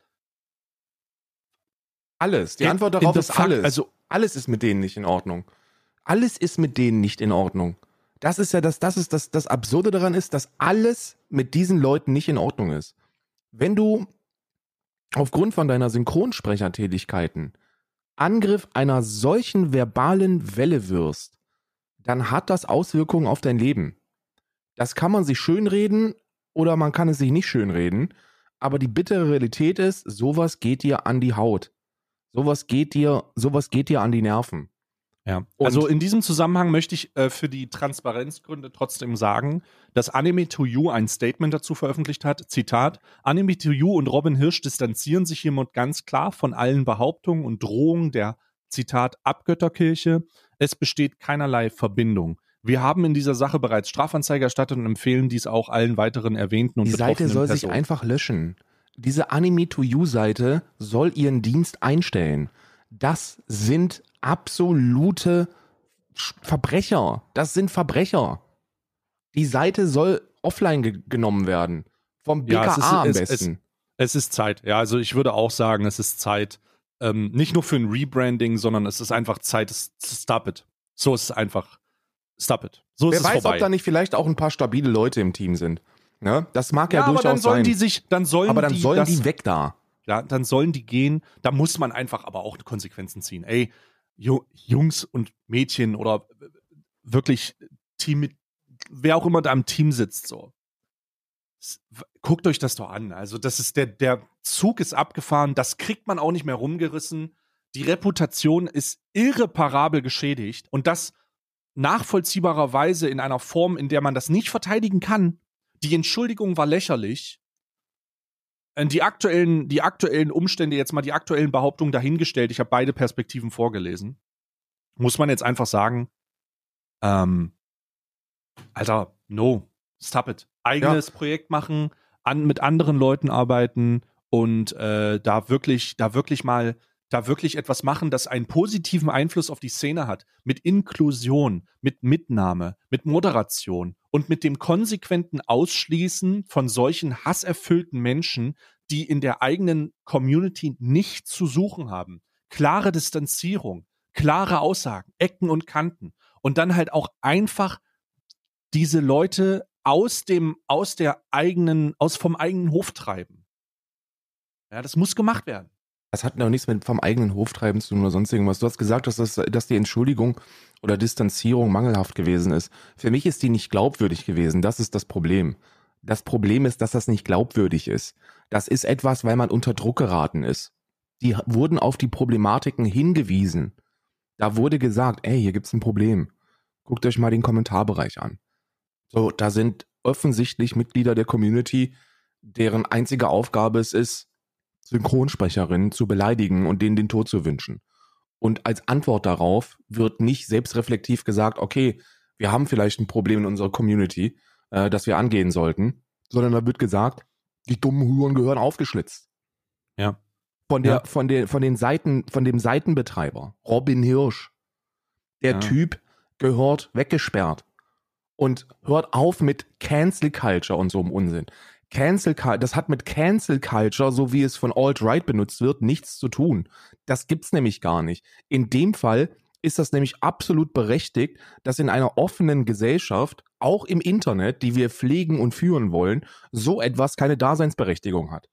alles. Die in- Antwort darauf ist alles. Also alles ist mit denen nicht in Ordnung. Alles ist mit denen nicht in Ordnung. Das ist ja das, das ist das, das Absurde daran ist, dass alles mit diesen Leuten nicht in Ordnung ist. Wenn du aufgrund von deiner Synchronsprechertätigkeiten Angriff einer solchen verbalen Welle wirst, dann hat das Auswirkungen auf dein Leben. Das kann man sich schönreden oder man kann es sich nicht schönreden, aber die bittere Realität ist, sowas geht dir an die Haut. Sowas geht dir, sowas geht dir an die Nerven. Ja, Und- also in diesem Zusammenhang möchte ich äh, für die Transparenzgründe trotzdem sagen, dass Anime to You ein Statement dazu veröffentlicht hat. Zitat: Anime to You und Robin Hirsch distanzieren sich hiermit ganz klar von allen Behauptungen und Drohungen der Zitat Abgötterkirche. Es besteht keinerlei Verbindung. Wir haben in dieser Sache bereits Strafanzeige erstattet und empfehlen dies auch allen weiteren erwähnten und Die Seite soll sich Personen. einfach löschen. Diese Anime to You Seite soll ihren Dienst einstellen. Das sind absolute Verbrecher. Das sind Verbrecher. Die Seite soll offline ge genommen werden. Vom BKA Ja, es ist- am es- es- besten. Es ist Zeit. Ja, also ich würde auch sagen, es ist Zeit. Ähm, nicht nur für ein Rebranding, sondern es ist einfach Zeit. Es- Stop it. So ist es einfach. Stop it. So ist Wer es weiß, vorbei. ob da nicht vielleicht auch ein paar stabile Leute im Team sind. Ne? Das mag ja, ja, aber durchaus dann sollen sein. die sich, dann sollen aber dann die, sollen die weg da. Ja, dann sollen die gehen. Da muss man einfach aber auch Konsequenzen ziehen. Ey, Ju- Jungs und Mädchen oder wirklich Team, wer auch immer da im Team sitzt, so. Guckt euch das doch an. Also, das ist der, der Zug ist abgefahren, das kriegt man auch nicht mehr rumgerissen. Die Reputation ist irreparabel geschädigt und das nachvollziehbarerweise in einer Form, in der man das nicht verteidigen kann. Die Entschuldigung war lächerlich. Äh, Die aktuellen, die aktuellen Umstände, jetzt mal die aktuellen Behauptungen dahingestellt, ich habe beide Perspektiven vorgelesen, muss man jetzt einfach sagen, ähm, Alter, no, stop it. Eigenes Projekt machen, an, mit anderen Leuten arbeiten und äh, da wirklich, da wirklich mal, da wirklich etwas machen, das einen positiven Einfluss auf die Szene hat. Mit Inklusion, mit Mitnahme, mit Moderation und mit dem konsequenten Ausschließen von solchen hasserfüllten Menschen, die in der eigenen Community nichts zu suchen haben. Klare Distanzierung, klare Aussagen, Ecken und Kanten. Und dann halt auch einfach diese Leute aus dem, aus der eigenen, aus vom eigenen Hof treiben. Ja, das muss gemacht werden. Das hat noch nichts mit vom eigenen Hoftreiben zu tun oder sonst irgendwas. Du hast gesagt, dass, das, dass die Entschuldigung oder Distanzierung mangelhaft gewesen ist. Für mich ist die nicht glaubwürdig gewesen. Das ist das Problem. Das Problem ist, dass das nicht glaubwürdig ist. Das ist etwas, weil man unter Druck geraten ist. Die wurden auf die Problematiken hingewiesen. Da wurde gesagt, ey, hier gibt's ein Problem. Guckt euch mal den Kommentarbereich an. So, da sind offensichtlich Mitglieder der Community, deren einzige Aufgabe es ist, Synchronsprecherinnen zu beleidigen und denen den Tod zu wünschen. Und als Antwort darauf wird nicht selbstreflektiv gesagt, okay, wir haben vielleicht ein Problem in unserer Community, äh, das wir angehen sollten, sondern da wird gesagt, die dummen Huren gehören aufgeschlitzt. Ja. Von der, Ja. von der, von den Seiten, von dem Seitenbetreiber, Robin Hirsch. Der Ja. Typ gehört weggesperrt. Und hört auf mit Cancel Culture und so einem Unsinn. Cancel das hat mit Cancel Culture, so wie es von Alt-Right benutzt wird, nichts zu tun. Das gibt's nämlich gar nicht. In dem Fall ist das nämlich absolut berechtigt, dass in einer offenen Gesellschaft, auch im Internet, die wir pflegen und führen wollen, so etwas keine Daseinsberechtigung hat.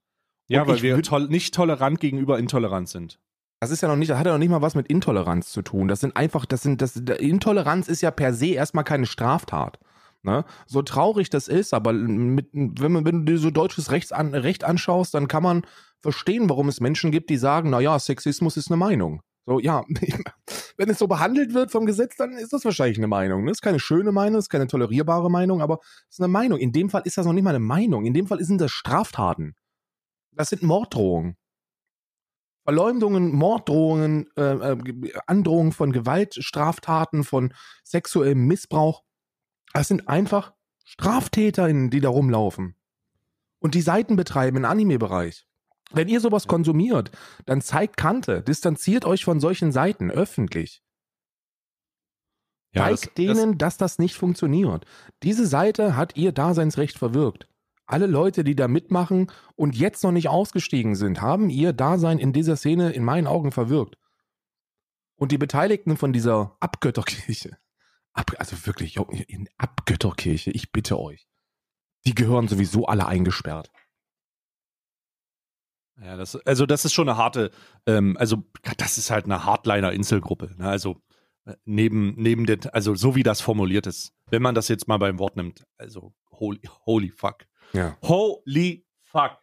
Ja, Und weil wir tol nicht tolerant gegenüber intolerant sind. Das ist ja noch nicht, das hat ja noch nicht mal was mit Intoleranz zu tun. Das sind einfach, das sind, das, Intoleranz ist ja per se erstmal keine Straftat. Ne? So traurig das ist, aber mit, wenn, man, wenn du dir so deutsches Rechts an, Recht anschaust, dann kann man verstehen, warum es Menschen gibt, die sagen, naja, Sexismus ist eine Meinung. So, ja, wenn es so behandelt wird vom Gesetz, dann ist das wahrscheinlich eine Meinung. Das ist keine schöne Meinung, das ist keine tolerierbare Meinung, aber es ist eine Meinung. In dem Fall ist das noch nicht mal eine Meinung. In dem Fall sind das Straftaten. Das sind Morddrohungen. Verleumdungen, Morddrohungen, äh, äh, Androhungen von Gewaltstraftaten, von sexuellem Missbrauch. Das sind einfach StraftäterInnen, die da rumlaufen. Und die Seiten betreiben im Anime-Bereich. Wenn ihr sowas konsumiert, dann zeigt Kante, distanziert euch von solchen Seiten öffentlich. Ja, Zeigt das- denen, dass das nicht funktioniert. Diese Seite hat ihr Daseinsrecht verwirkt. Alle Leute, die da mitmachen und jetzt noch nicht ausgestiegen sind, haben ihr Dasein in dieser Szene in meinen Augen verwirkt. Und die Beteiligten von dieser Abgötterkirche, ab, also wirklich, in Abgötterkirche, ich bitte euch, die gehören sowieso alle eingesperrt. Ja, das, also das ist schon eine harte, ähm, also das ist halt eine Hardliner-Inselgruppe. Ne? Also äh, neben, neben der, also so wie das formuliert ist, wenn man das jetzt mal beim Wort nimmt, also holy, holy fuck. Ja. Holy fuck.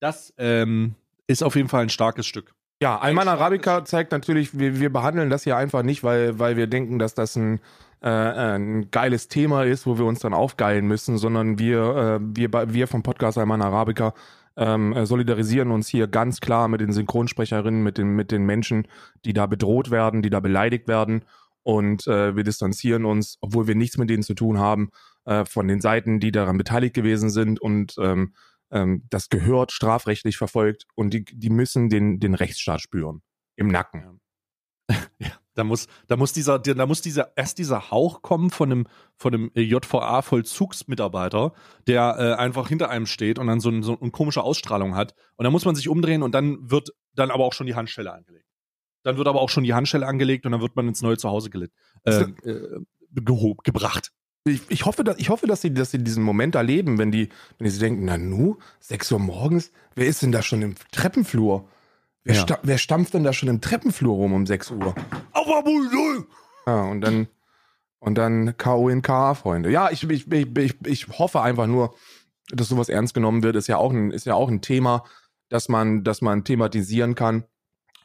Das ähm, ist auf jeden Fall ein starkes Stück. Ja, Alman Arabica zeigt natürlich, wir, wir behandeln das hier einfach nicht, weil, weil wir denken, dass das ein, äh, ein geiles Thema ist, wo wir uns dann aufgeilen müssen, sondern wir, äh, wir, bei- wir vom Podcast Alman Arabica ähm, äh, solidarisieren uns hier ganz klar mit den Synchronsprecherinnen, mit den, mit den Menschen, die da bedroht werden, die da beleidigt werden. Und äh, wir distanzieren uns, obwohl wir nichts mit denen zu tun haben, äh, von den Seiten, die daran beteiligt gewesen sind. Und ähm, ähm, das gehört strafrechtlich verfolgt und die, die müssen den, den Rechtsstaat spüren. Im Nacken. Da muss, da muss dieser, da muss dieser, erst dieser Hauch kommen von einem, von einem JVA-Vollzugsmitarbeiter, der äh, einfach hinter einem steht und dann so, ein, so eine komische Ausstrahlung hat. Und dann muss man sich umdrehen und dann wird dann aber auch schon die Handschelle angelegt. Dann wird aber auch schon die Handschelle angelegt und dann wird man ins neue Zuhause gelit, äh, äh, gebracht. Ich, ich hoffe, dass, ich hoffe dass, sie, dass sie diesen Moment erleben, wenn die, wenn sich denken, na nu, 6 Uhr morgens, wer ist denn da schon im Treppenflur? Wer, Ja. sta wer stampft denn da schon im Treppenflur rum um 6 Uhr? Ja, und dann, und dann K.O. in K.A., Freunde. Ja, ich, ich, ich, ich, ich hoffe einfach nur, dass sowas ernst genommen wird. Ist ja auch ein, ist ja auch ein Thema, dass man, dass man thematisieren kann.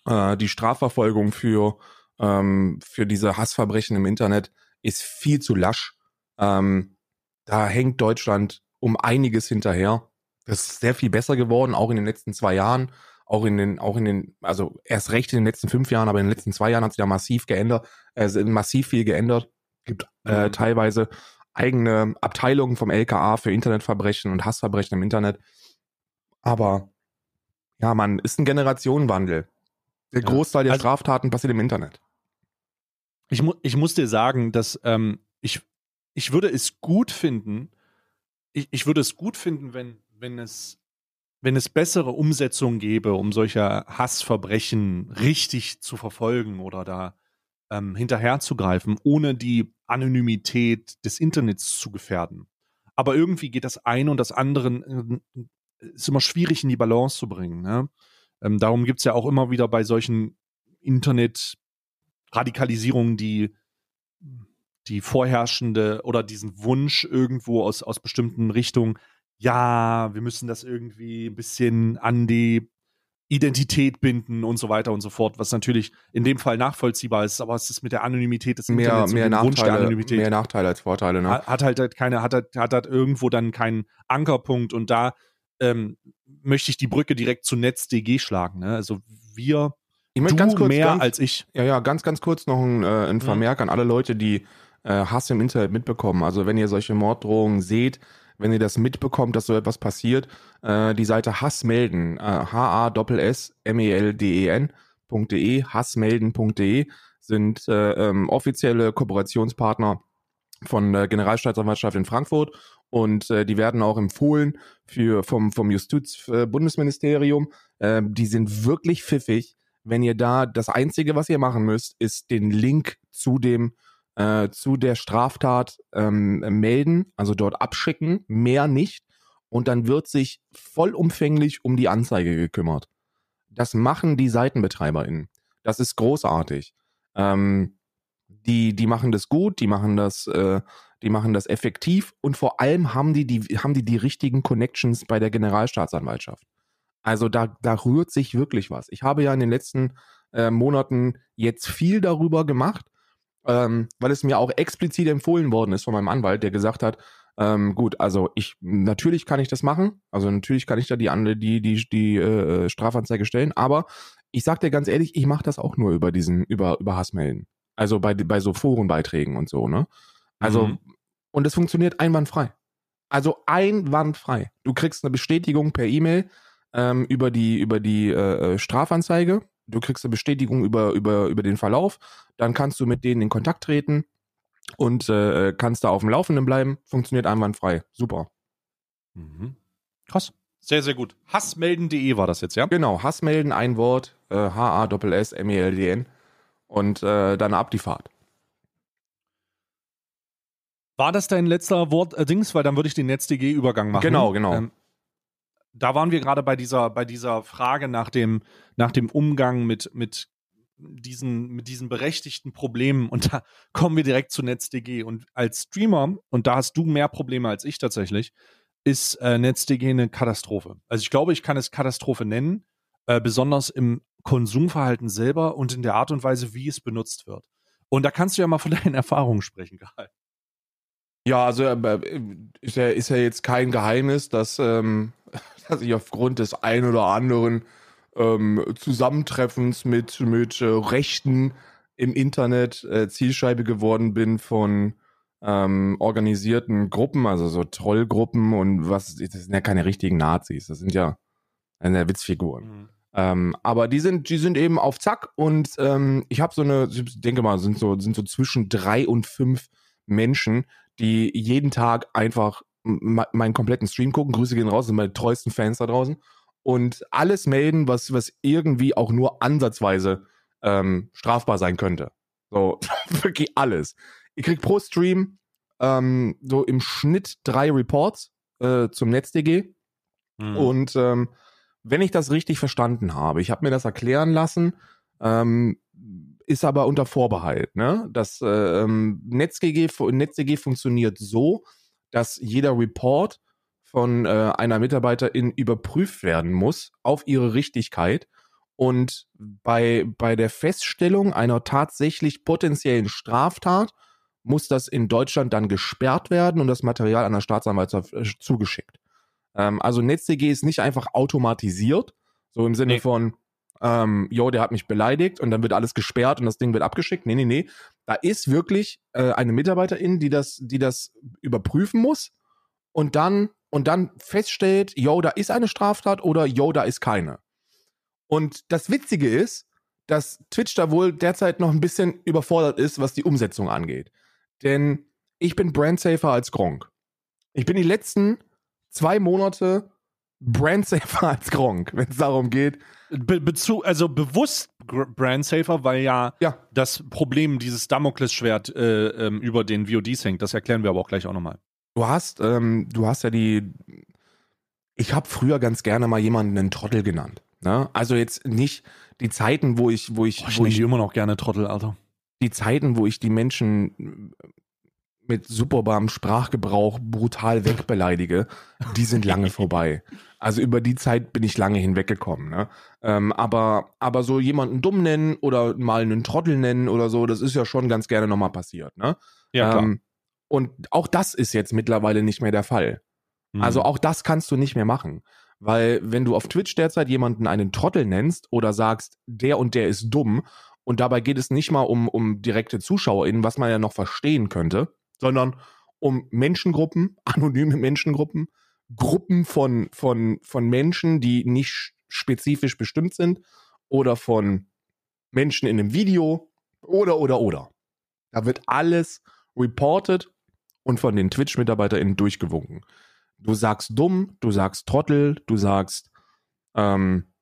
Äh, die Strafverfolgung für, ähm, für diese Hassverbrechen im Internet ist viel zu lasch. Ähm, da hängt Deutschland um einiges hinterher. Das ist sehr viel besser geworden, auch in den letzten zwei Jahren. Auch in den, auch in den, also erst recht in den letzten fünf Jahren, aber in den letzten zwei Jahren hat sich da massiv geändert, äh, massiv viel geändert. Gibt äh, Mhm. teilweise eigene Abteilungen vom LKA für Internetverbrechen und Hassverbrechen im Internet. Aber ja, man, ist ein Generationenwandel. Der Ja. Großteil der Also- Straftaten passiert im Internet. Ich, mu ich muss dir sagen, dass ähm, ich, ich würde es gut finden, ich, ich würde es gut finden, wenn, wenn es wenn es bessere Umsetzungen gäbe, um solche Hassverbrechen richtig zu verfolgen oder da ähm, hinterherzugreifen, ohne die Anonymität des Internets zu gefährden. Aber irgendwie geht das eine und das andere, äh, ist immer schwierig in die Balance zu bringen. Ne? Ähm, darum gibt es ja auch immer wieder bei solchen Internet-Radikalisierungen die, die vorherrschende oder diesen Wunsch irgendwo aus, aus bestimmten Richtungen, ja, wir müssen das irgendwie ein bisschen an die Identität binden und so weiter und so fort, was natürlich in dem Fall nachvollziehbar ist, aber es ist mit der Anonymität des Mehr, mehr, Nachteile, mehr Nachteile als Vorteile. Ne? hat, hat halt halt keine, hat halt, hat halt irgendwo dann keinen Ankerpunkt und da ähm, möchte ich die Brücke direkt zu NetzDG schlagen. Ne? Also wir, Ich möchte du ganz kurz, mehr ganz, als ich. ja, ja, ganz, ganz kurz noch ein, äh, ein Mhm. Vermerk an alle Leute, die Hass im Internet mitbekommen. Also wenn ihr solche Morddrohungen seht, wenn ihr das mitbekommt, dass so etwas passiert, äh, die Seite Hassmelden, äh, H-A-S-S-M-E-L-D-E-N.de, hassmelden.de sind äh, ähm, offizielle Kooperationspartner von der Generalstaatsanwaltschaft in Frankfurt und äh, die werden auch empfohlen für vom vom Justizbundesministerium. Äh, die sind wirklich pfiffig. Wenn ihr da das einzige, was ihr machen müsst, ist den Link zu dem äh, zu der Straftat ähm, melden, also dort abschicken, mehr nicht. Und dann wird sich vollumfänglich um die Anzeige gekümmert. Das machen die SeitenbetreiberInnen. Das ist großartig. Ähm, die, die machen das gut, die machen das, äh, die machen das effektiv und vor allem haben die, die, haben die die richtigen Connections bei der Generalstaatsanwaltschaft. Also da, da rührt sich wirklich was. Ich habe ja in den letzten äh, Monaten jetzt viel darüber gemacht, ähm, weil es mir auch explizit empfohlen worden ist von meinem Anwalt, der gesagt hat, Ähm, gut, also ich natürlich kann ich das machen. Also natürlich kann ich da die andere die die die äh, Strafanzeige stellen. Aber ich sag dir ganz ehrlich, ich mache das auch nur über diesen über über Hassmelden. Also bei bei so Forenbeiträgen und so ne. Also Mhm. und es funktioniert einwandfrei. Also einwandfrei. Du kriegst eine Bestätigung per E-Mail ähm, über die über die äh, äh, Strafanzeige. Du kriegst eine Bestätigung über über über den Verlauf. Dann kannst du mit denen in Kontakt treten und äh, kannst da auf dem Laufenden bleiben. Funktioniert einwandfrei. Super. Mhm. Krass. Sehr, sehr gut. Hassmelden.de war das jetzt, ja? Genau. Hass melden, ein Wort. Äh, H-A-S-S-M-E-L-D-N. Und äh, dann ab die Fahrt. War das dein letzter Wort, äh, Dings? Weil dann würde ich den NetzDG-Übergang machen. Genau, genau. Ähm, da waren wir gerade bei dieser, bei dieser Frage nach dem, nach dem Umgang mit, mit, diesen, mit diesen berechtigten Problemen. Und da kommen wir direkt zu NetzDG. Und als Streamer, und da hast du mehr Probleme als ich tatsächlich, ist äh, NetzDG eine Katastrophe. Also ich glaube, ich kann es Katastrophe nennen, äh, besonders im Konsumverhalten selber und in der Art und Weise, wie es benutzt wird. Und da kannst du ja mal von deinen Erfahrungen sprechen, Karl. Ja, also äh, ist ja, ist ja jetzt kein Geheimnis, dass, ähm, dass ich aufgrund des ein oder anderen ähm, Zusammentreffens mit, mit äh, Rechten im Internet äh, Zielscheibe geworden bin von ähm, organisierten Gruppen, also so Trollgruppen und was, das sind ja keine richtigen Nazis, das sind ja, das sind ja Witzfiguren. Ähm, aber die sind, die sind eben auf Zack und ähm, ich habe so eine, ich denke mal, sind so, sind so zwischen drei und fünf Menschen, die jeden Tag einfach meinen kompletten Stream gucken. Grüße gehen raus, sind meine treuesten Fans da draußen. Und alles melden, was, was irgendwie auch nur ansatzweise ähm, strafbar sein könnte. So, wirklich alles. Ihr kriegt pro Stream ähm, so im Schnitt drei Reports äh, zum NetzDG. Mhm. Und ähm, wenn ich das richtig verstanden habe, ich habe mir das erklären lassen, ähm, ist aber unter Vorbehalt. Ne? Das äh, ähm, NetzDG, fu- NetzDG funktioniert so, dass jeder Report von äh, einer Mitarbeiterin überprüft werden muss auf ihre Richtigkeit. Und bei, bei der Feststellung einer tatsächlich potenziellen Straftat muss das in Deutschland dann gesperrt werden und das Material an der Staatsanwaltschaft äh, zugeschickt. Ähm, also NetzDG ist nicht einfach automatisiert, so im Sinne Nee. von, ähm, jo, der hat mich beleidigt und dann wird alles gesperrt und das Ding wird abgeschickt. Nee, nee, nee. Da ist wirklich äh, eine Mitarbeiterin, die das, die das überprüfen muss und dann, und dann feststellt, jo, da ist eine Straftat oder jo, da ist keine. Und das Witzige ist, dass Twitch da wohl derzeit noch ein bisschen überfordert ist, was die Umsetzung angeht. Denn ich bin brandsafer als Gronk. Ich bin die letzten zwei Monate brandsafer als Gronk, wenn es darum geht. Be Bezug, also bewusst Brandsafer, weil ja, Ja. das Problem, dieses Damoklesschwert äh, ähm, über den VODs hängt. Das erklären wir aber auch gleich auch nochmal. Du hast, ähm, du hast ja die. Ich habe früher ganz gerne mal jemanden einen Trottel genannt. Ne? Also jetzt nicht die Zeiten, wo ich, wo ich, Boah, ich wo ich immer noch gerne Trottel, Alter. die Zeiten, wo ich die Menschen mit superbarem Sprachgebrauch brutal wegbeleidige, die sind lange vorbei. Also über die Zeit bin ich lange hinweggekommen. Ne? Ähm, aber, aber so jemanden dumm nennen oder mal einen Trottel nennen oder so, das ist ja schon ganz gerne nochmal passiert. Ne? Ja, klar. Ähm, und auch das ist jetzt mittlerweile nicht mehr der Fall. Mhm. Also auch das kannst du nicht mehr machen. Weil wenn du auf Twitch derzeit jemanden einen Trottel nennst oder sagst, der und der ist dumm, und dabei geht es nicht mal um, um direkte ZuschauerInnen, was man ja noch verstehen könnte, sondern um Menschengruppen, anonyme Menschengruppen, Gruppen von, von, von Menschen, die nicht spezifisch bestimmt sind oder von Menschen in einem Video oder, oder, oder. Da wird alles reported und von den Twitch-MitarbeiterInnen durchgewunken. Du sagst dumm, du sagst Trottel, du sagst ähm,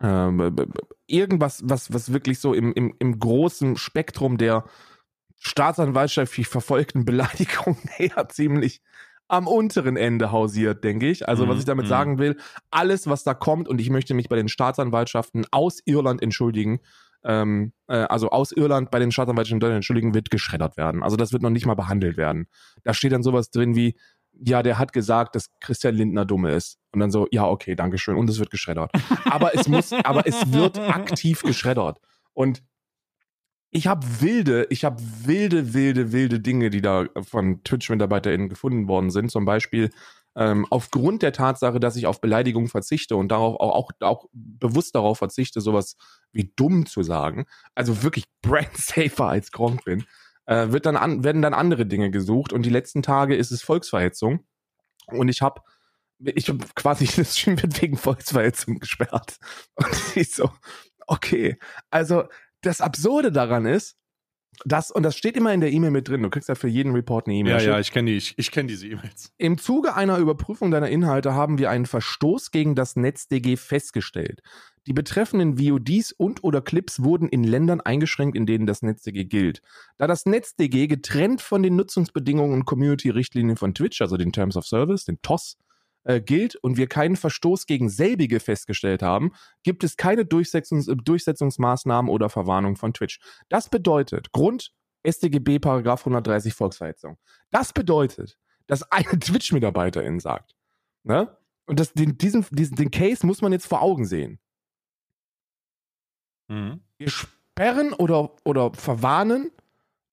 ähm, irgendwas, was, was wirklich so im, im, im großen Spektrum der staatsanwaltschaftlich verfolgten Beleidigung eher ziemlich am unteren Ende hausiert, denke ich. Also, was Mhm, ich damit mhm. sagen will, alles, was da kommt, und ich möchte mich bei den Staatsanwaltschaften aus Irland entschuldigen, ähm, äh, also aus Irland bei den Staatsanwaltschaften in Deutschland entschuldigen, wird geschreddert werden. Also, das wird noch nicht mal behandelt werden. Da steht dann sowas drin wie, ja, der hat gesagt, dass Christian Lindner dumm ist. Und dann so, ja, okay, Dankeschön. Und es wird geschreddert. Aber es muss, aber es wird aktiv geschreddert. Und ich habe wilde, ich habe wilde, wilde, wilde Dinge, die da von Twitch-MitarbeiterInnen gefunden worden sind. Zum Beispiel ähm, aufgrund der Tatsache, dass ich auf Beleidigung verzichte und darauf auch, auch, auch bewusst darauf verzichte, sowas wie dumm zu sagen, also wirklich brand safer als Gronk bin, äh, wird dann an, werden dann andere Dinge gesucht und die letzten Tage ist es Volksverhetzung und ich habe ich hab quasi das Stream wegen Volksverhetzung gesperrt und ich so okay also das Absurde daran ist das, und das steht immer in der E-Mail mit drin. Du kriegst ja für jeden Report eine E-Mail. Ja, ja, ich kenne die, ich, ich kenne diese E-Mails. Im Zuge einer Überprüfung deiner Inhalte haben wir einen Verstoß gegen das NetzDG festgestellt. Die betreffenden VODs und oder Clips wurden in Ländern eingeschränkt, in denen das NetzDG gilt. Da das NetzDG getrennt von den Nutzungsbedingungen und Community-Richtlinien von Twitch, also den Terms of Service, den TOS, äh, gilt und wir keinen Verstoß gegen selbige festgestellt haben, gibt es keine Durchsetzungs äh, Durchsetzungsmaßnahmen oder Verwarnung von Twitch. Das bedeutet, Grund StGB Paragraph 130 Volksverhetzung. Das bedeutet, dass eine Twitch-Mitarbeiterin sagt, ne? Und das, den, diesen, diesen, den Case muss man jetzt vor Augen sehen. Mhm. Wir sperren oder, oder verwarnen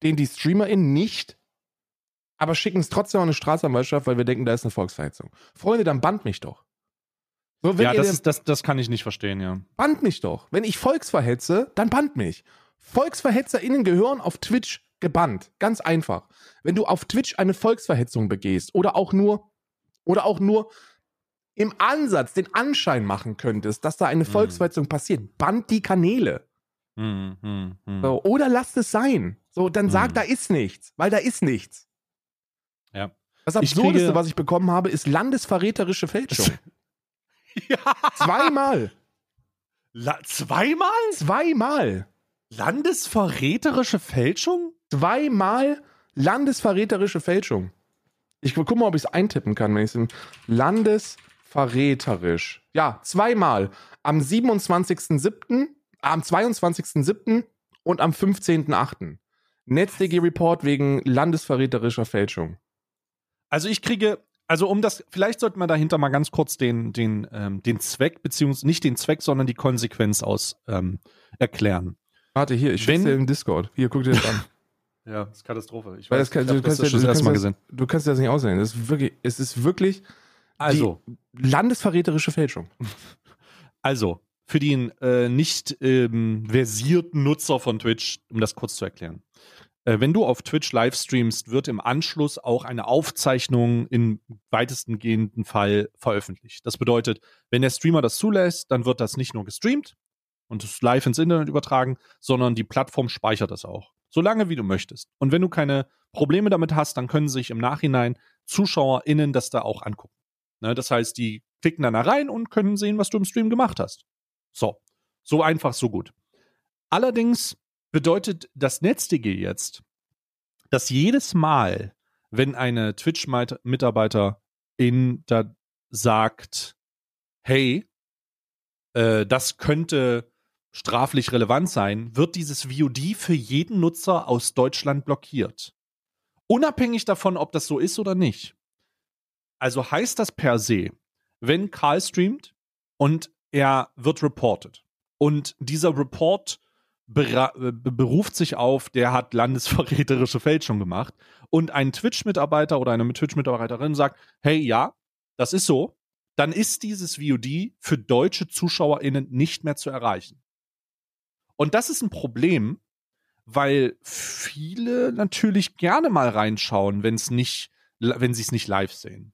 den die StreamerInnen nicht aber schicken es trotzdem an eine Straßenanwaltschaft, weil wir denken, da ist eine Volksverhetzung. Freunde, dann band mich doch. So, ja, das, ist, das, das kann ich nicht verstehen, ja. Band mich doch. Wenn ich Volksverhetze, dann band mich. VolksverhetzerInnen gehören auf Twitch gebannt. Ganz einfach. Wenn du auf Twitch eine Volksverhetzung begehst oder auch nur, oder auch nur im Ansatz den Anschein machen könntest, dass da eine mhm. Volksverhetzung passiert, band die Kanäle. Mhm, mh, mh. So, oder lasst es sein. So, dann sag, mhm. da ist nichts, weil da ist nichts. Das Absurdeste, kriege... was ich bekommen habe, ist landesverräterische Fälschung. ja. Zweimal. La zweimal? Zweimal. Landesverräterische Fälschung? Zweimal landesverräterische Fälschung. Ich gucke mal, ob ich es eintippen kann, wenn ich es Landesverräterisch. Ja, zweimal. Am 27.07., am 22.07. und am 15.08. NetzDG Report wegen landesverräterischer Fälschung. Also ich kriege, also um das, vielleicht sollte man dahinter mal ganz kurz den, den, ähm, den Zweck, beziehungsweise nicht den Zweck, sondern die Konsequenz aus ähm, erklären. Warte, hier, ich schicke dir im Discord. Hier, guck dir das an. ja, das ist Katastrophe. Ich weiß, das kann, ich du, kannst das, ja, du, kannst das, du kannst das nicht aussehen. Das ist wirklich, es ist wirklich also landesverräterische Fälschung. Also, für den äh, nicht ähm, versierten Nutzer von Twitch, um das kurz zu erklären. Äh, wenn du auf Twitch live streamst, wird im Anschluss auch eine Aufzeichnung im weitesten gehenden Fall veröffentlicht. Das bedeutet, wenn der Streamer das zulässt, dann wird das nicht nur gestreamt und live ins Internet übertragen, sondern die Plattform speichert das auch. Solange wie du möchtest. Und wenn du keine Probleme damit hast, dann können sich im Nachhinein ZuschauerInnen das da auch angucken. Ne, das heißt, die klicken dann da rein und können sehen, was du im Stream gemacht hast. So. So einfach, so gut. Allerdings bedeutet das NetzDG jetzt, dass jedes Mal, wenn eine Twitch-Mitarbeiterin da sagt, hey, äh, das könnte straflich relevant sein, wird dieses VOD für jeden Nutzer aus Deutschland blockiert. Unabhängig davon, ob das so ist oder nicht. Also heißt das per se, wenn Karl streamt und er wird reported und dieser Report beruft sich auf, der hat landesverräterische Fälschung gemacht und ein Twitch-Mitarbeiter oder eine Twitch-Mitarbeiterin sagt, hey, ja, das ist so, dann ist dieses VOD für deutsche ZuschauerInnen nicht mehr zu erreichen. Und das ist ein Problem, weil viele natürlich gerne mal reinschauen, wenn es nicht, wenn sie es nicht live sehen.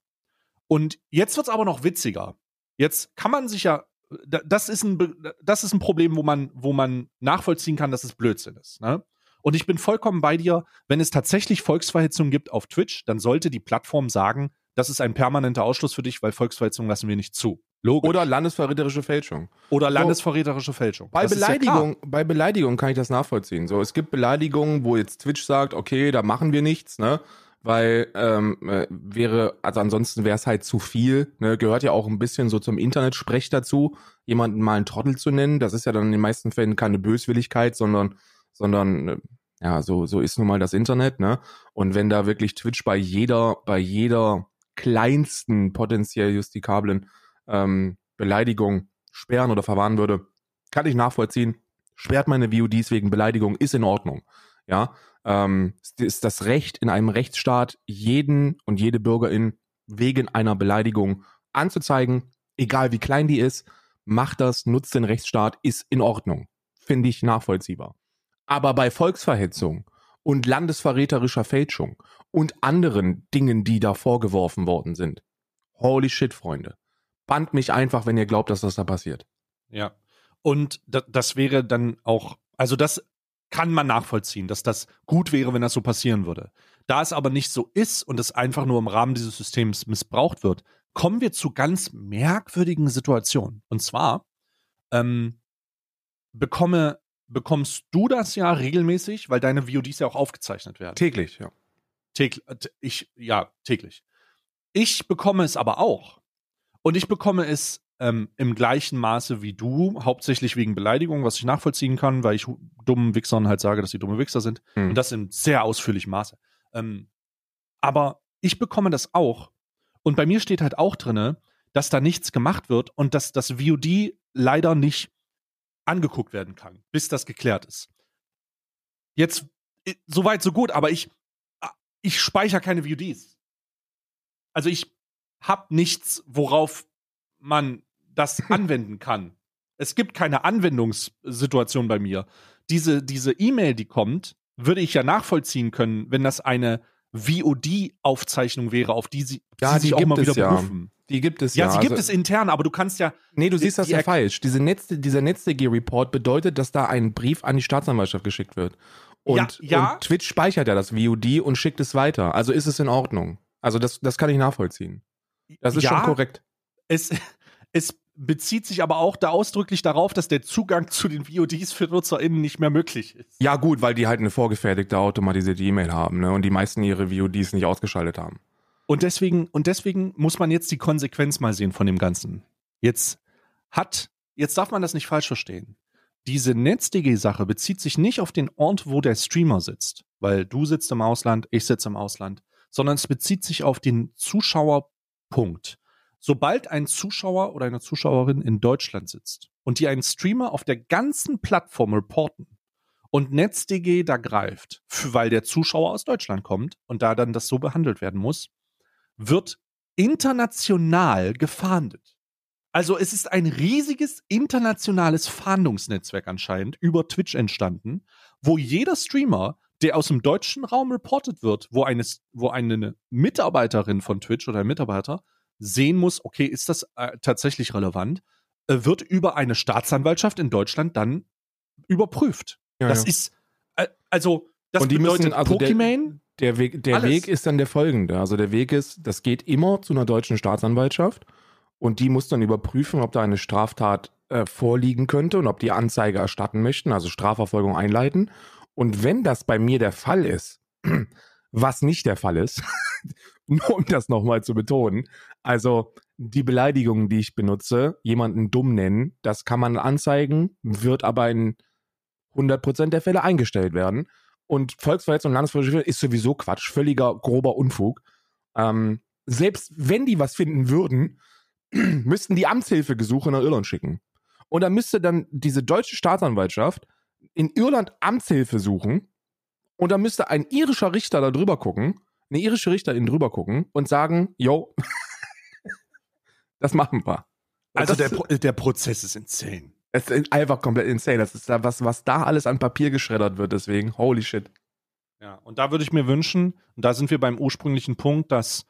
Und jetzt wird es aber noch witziger. Jetzt kann man sich ja das ist ein, das ist ein Problem, wo man, wo man nachvollziehen kann, dass es Blödsinn ist. Ne? Und ich bin vollkommen bei dir, wenn es tatsächlich Volksverhetzung gibt auf Twitch, dann sollte die Plattform sagen, das ist ein permanenter Ausschluss für dich, weil Volksverhetzung lassen wir nicht zu. Logisch. Oder landesverräterische Fälschung. Oder landesverräterische Fälschung. Bei Beleidigung, ja bei Beleidigung kann ich das nachvollziehen. So, es gibt Beleidigungen, wo jetzt Twitch sagt, okay, da machen wir nichts, ne? Weil ähm, äh, wäre, also ansonsten wäre es halt zu viel. Ne? Gehört ja auch ein bisschen so zum Internet-Sprech dazu, jemanden mal einen Trottel zu nennen. Das ist ja dann in den meisten Fällen keine Böswilligkeit, sondern, sondern äh, ja, so, so ist nun mal das Internet, ne? Und wenn da wirklich Twitch bei jeder, bei jeder kleinsten potenziell justikablen ähm, Beleidigung sperren oder verwarnen würde, kann ich nachvollziehen. sperrt meine VODs wegen Beleidigung, ist in Ordnung. Ja, ähm, ist das Recht in einem Rechtsstaat, jeden und jede Bürgerin wegen einer Beleidigung anzuzeigen, egal wie klein die ist, macht das, nutzt den Rechtsstaat, ist in Ordnung. Finde ich nachvollziehbar. Aber bei Volksverhetzung und landesverräterischer Fälschung und anderen Dingen, die da vorgeworfen worden sind, holy shit, Freunde. Band mich einfach, wenn ihr glaubt, dass das da passiert. Ja. Und das wäre dann auch, also das kann man nachvollziehen, dass das gut wäre, wenn das so passieren würde. Da es aber nicht so ist und es einfach nur im Rahmen dieses Systems missbraucht wird, kommen wir zu ganz merkwürdigen Situationen. Und zwar ähm, bekomme, bekommst du das ja regelmäßig, weil deine VODs ja auch aufgezeichnet werden. Täglich, ja. Täglich, äh, ich, ja, täglich. Ich bekomme es aber auch. Und ich bekomme es ähm, im gleichen Maße wie du, hauptsächlich wegen Beleidigung, was ich nachvollziehen kann, weil ich dummen Wichsern halt sage, dass sie dumme Wichser sind. Hm. Und das in sehr ausführlichem Maße. Ähm, aber ich bekomme das auch. Und bei mir steht halt auch drinne, dass da nichts gemacht wird und dass das VOD leider nicht angeguckt werden kann, bis das geklärt ist. Jetzt, soweit, so gut, aber ich, ich speichere keine VODs. Also ich habe nichts, worauf man das anwenden kann. Es gibt keine Anwendungssituation bei mir. Diese diese E-Mail, die kommt, würde ich ja nachvollziehen können, wenn das eine VOD-Aufzeichnung wäre, auf die sie, ja, die sich auch immer wieder ja. berufen. Die gibt es ja. ja. sie also, gibt es intern, aber du kannst ja. Nee, du siehst das die, ja falsch. Diese Netz, dieser NetzDG-Report bedeutet, dass da ein Brief an die Staatsanwaltschaft geschickt wird. Und, Ja, ja. und Twitch speichert ja das VOD und schickt es weiter. Also ist es in Ordnung. Also das, das kann ich nachvollziehen. Das ist schon korrekt. Es, es bezieht sich aber auch da ausdrücklich darauf, dass der Zugang zu den VODs für NutzerInnen nicht mehr möglich ist. Ja, gut, weil die halt eine vorgefertigte automatisierte E-Mail haben, ne? Und die meisten ihre VODs nicht ausgeschaltet haben. Und deswegen, und deswegen muss man jetzt die Konsequenz mal sehen von dem Ganzen. Jetzt hat, jetzt darf man das nicht falsch verstehen. Diese NetzDG-Sache bezieht sich nicht auf den Ort, wo der Streamer sitzt, weil du sitzt im Ausland, ich sitze im Ausland, sondern es bezieht sich auf den Zuschauerpunkt. Sobald ein Zuschauer oder eine Zuschauerin in Deutschland sitzt und die einen Streamer auf der ganzen Plattform reporten und NetzDG da greift, weil der Zuschauer aus Deutschland kommt und da dann das so behandelt werden muss, wird international gefahndet. Also es ist ein riesiges internationales Fahndungsnetzwerk anscheinend über Twitch entstanden, wo jeder Streamer, der aus dem deutschen Raum reportet wird, wo eine, wo eine Mitarbeiterin von Twitch oder ein Mitarbeiter sehen muss, okay, ist das äh, tatsächlich relevant, äh, wird über eine Staatsanwaltschaft in Deutschland dann überprüft. Ja, das ja. ist, äh, also, das Und die müssen- bedeutet also der- Pokimane, Der Weg, der Alles. Weg ist dann der folgende. Also der Weg ist, das geht immer zu einer deutschen Staatsanwaltschaft und die muss dann überprüfen, ob da eine Straftat äh, vorliegen könnte und ob die Anzeige erstatten möchten, also Strafverfolgung einleiten. Und wenn das bei mir der Fall ist, was nicht der Fall ist, nur um das nochmal zu betonen, also die Beleidigungen, die ich benutze, jemanden dumm nennen, das kann man anzeigen, wird aber in 100% der Fälle eingestellt werden. Und Volksverhetzung und Landesverschwörung ist sowieso Quatsch, völliger grober Unfug. Ähm, selbst wenn die was finden würden, müssten die Amtshilfegesuche nach Irland schicken. Und dann müsste dann diese deutsche Staatsanwaltschaft in Irland Amtshilfe suchen und dann müsste ein irischer Richter da drüber gucken, eine irische Richterin drüber gucken und sagen, yo, das machen wir. Also das, der, Pro der Prozess ist insane. es ist einfach komplett insane. Das ist da was, was da alles an Papier geschreddert wird, deswegen, holy shit. Ja, und da würde ich mir wünschen, und da sind wir beim ursprünglichen Punkt, dass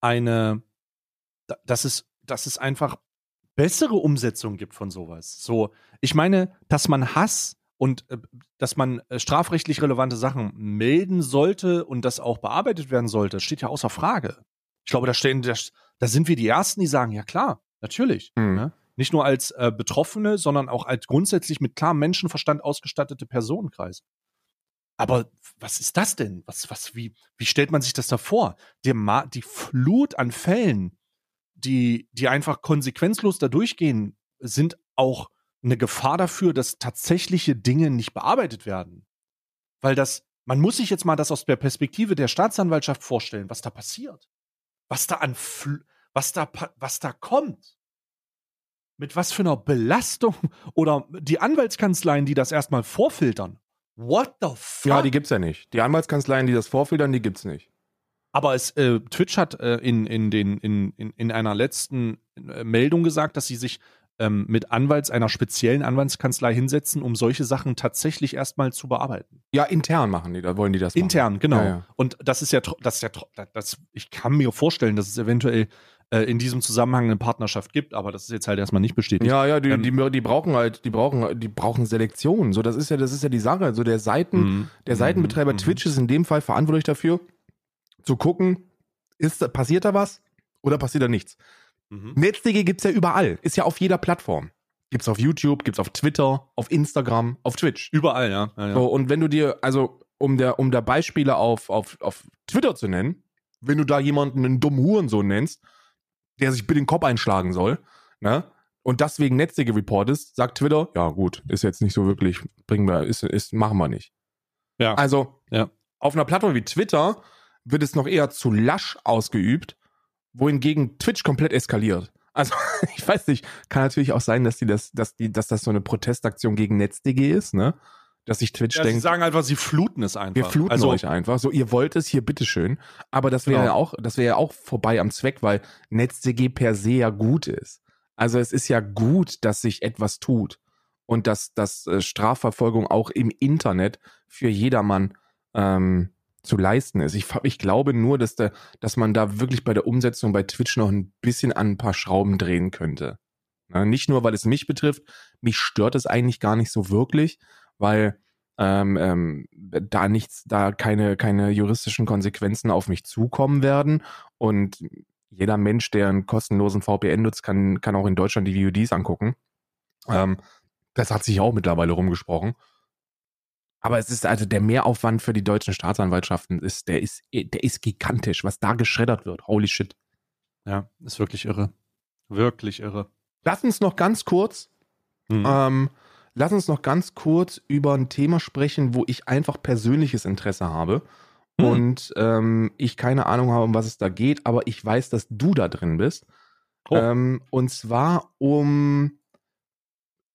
eine, da- dass es, dass es einfach bessere Umsetzung gibt von sowas. So, ich meine, dass man Hass und äh, dass man äh, strafrechtlich relevante Sachen melden sollte und das auch bearbeitet werden sollte, steht ja außer Frage. Ich glaube, da stehen, da, da sind wir die Ersten, die sagen, ja klar, natürlich. Hm. Ne? Nicht nur als äh, Betroffene, sondern auch als grundsätzlich mit klarem Menschenverstand ausgestattete Personenkreis. Aber was ist das denn? Was, was, wie, wie stellt man sich das da vor? Ma die Flut an Fällen, die, die einfach konsequenzlos da durchgehen, sind auch eine Gefahr dafür, dass tatsächliche Dinge nicht bearbeitet werden. Weil das, man muss sich jetzt mal das aus der Perspektive der Staatsanwaltschaft vorstellen, was da passiert. Was da an, was da, was da kommt. mit was für einer Belastung oder die Anwaltskanzleien, die das erstmal vorfiltern. What the fuck? Ja, die gibt's ja nicht. Die Anwaltskanzleien, die das vorfiltern, die gibt's nicht. Aber es, äh, Twitch hat äh, in, in, den, in, in, in einer letzten äh, Meldung gesagt, dass sie sich ähm, mit Anwalts einer speziellen Anwaltskanzlei hinsetzen, um solche Sachen tatsächlich erstmal zu bearbeiten. Ja, intern machen die, da wollen die das machen. Intern, genau. Ja, ja. Und das ist ja, das ist ja, das, ich kann mir vorstellen, dass es eventuell äh, in diesem Zusammenhang eine Partnerschaft gibt, aber das ist jetzt halt erstmal nicht bestätigt. Ja, ja, die, Ähm, die, die brauchen halt, die brauchen, die brauchen Selektion. So, das ist ja, das ist ja die Sache. So, der Seiten, Mhm. der Seitenbetreiber Mhm. Twitch ist in dem Fall verantwortlich dafür, zu gucken, ist, passiert da was oder passiert da nichts. Mhm. NetzDG gibt's ja überall. Ist ja auf jeder Plattform. Gibt's auf YouTube, gibt's auf Twitter, auf Instagram, auf Twitch. Überall, ja. ja, ja. So, und wenn du dir, also, um der, um da Beispiele auf, auf, auf Twitter zu nennen, wenn du da jemanden einen dummen Hurensohn nennst, der sich bitte den Kopf einschlagen soll, ne? Und das wegen NetzDG reportest, sagt Twitter, ja gut, ist jetzt nicht so wirklich, bringen wir, ist, ist, machen wir nicht. Ja. Also, Ja. auf einer Plattform wie Twitter wird es noch eher zu lasch ausgeübt, wohingegen Twitch komplett eskaliert. Also, ich weiß nicht, kann natürlich auch sein, dass die das, dass die, dass das so eine Protestaktion gegen NetzDG ist, ne? Dass sich Twitch Ja, sie denkt, sagen einfach, sie fluten es einfach. wir fluten also, euch einfach. So, ihr wollt es hier, bitteschön. Aber das wäre Genau. ja auch, das wäre ja auch vorbei am Zweck, weil NetzDG per se ja gut ist. Also es ist ja gut, dass sich etwas tut und dass, dass äh, Strafverfolgung auch im Internet für jedermann ähm, zu leisten ist. Ich, ich glaube nur, dass, da, dass man da wirklich bei der Umsetzung bei Twitch noch ein bisschen an ein paar Schrauben drehen könnte. Na, nicht nur, weil es mich betrifft, mich stört es eigentlich gar nicht so wirklich, weil ähm, ähm, da nichts, da keine, keine juristischen Konsequenzen auf mich zukommen werden. Und jeder Mensch, der einen kostenlosen VPN nutzt, kann, kann auch in Deutschland die VODs angucken. Ähm, das hat sich auch mittlerweile rumgesprochen. Aber es ist also der Mehraufwand für die deutschen Staatsanwaltschaften ist, der ist, der ist gigantisch, was da geschreddert wird. Holy shit. ja, ist wirklich irre. Wirklich irre. Lass uns noch ganz kurz Mhm. Ähm, lass uns noch ganz kurz über ein Thema sprechen, wo ich einfach persönliches Interesse habe. Hm. Und ähm, ich keine Ahnung habe, um was es da geht, aber ich weiß, dass du da drin bist. Oh. Ähm, und zwar um,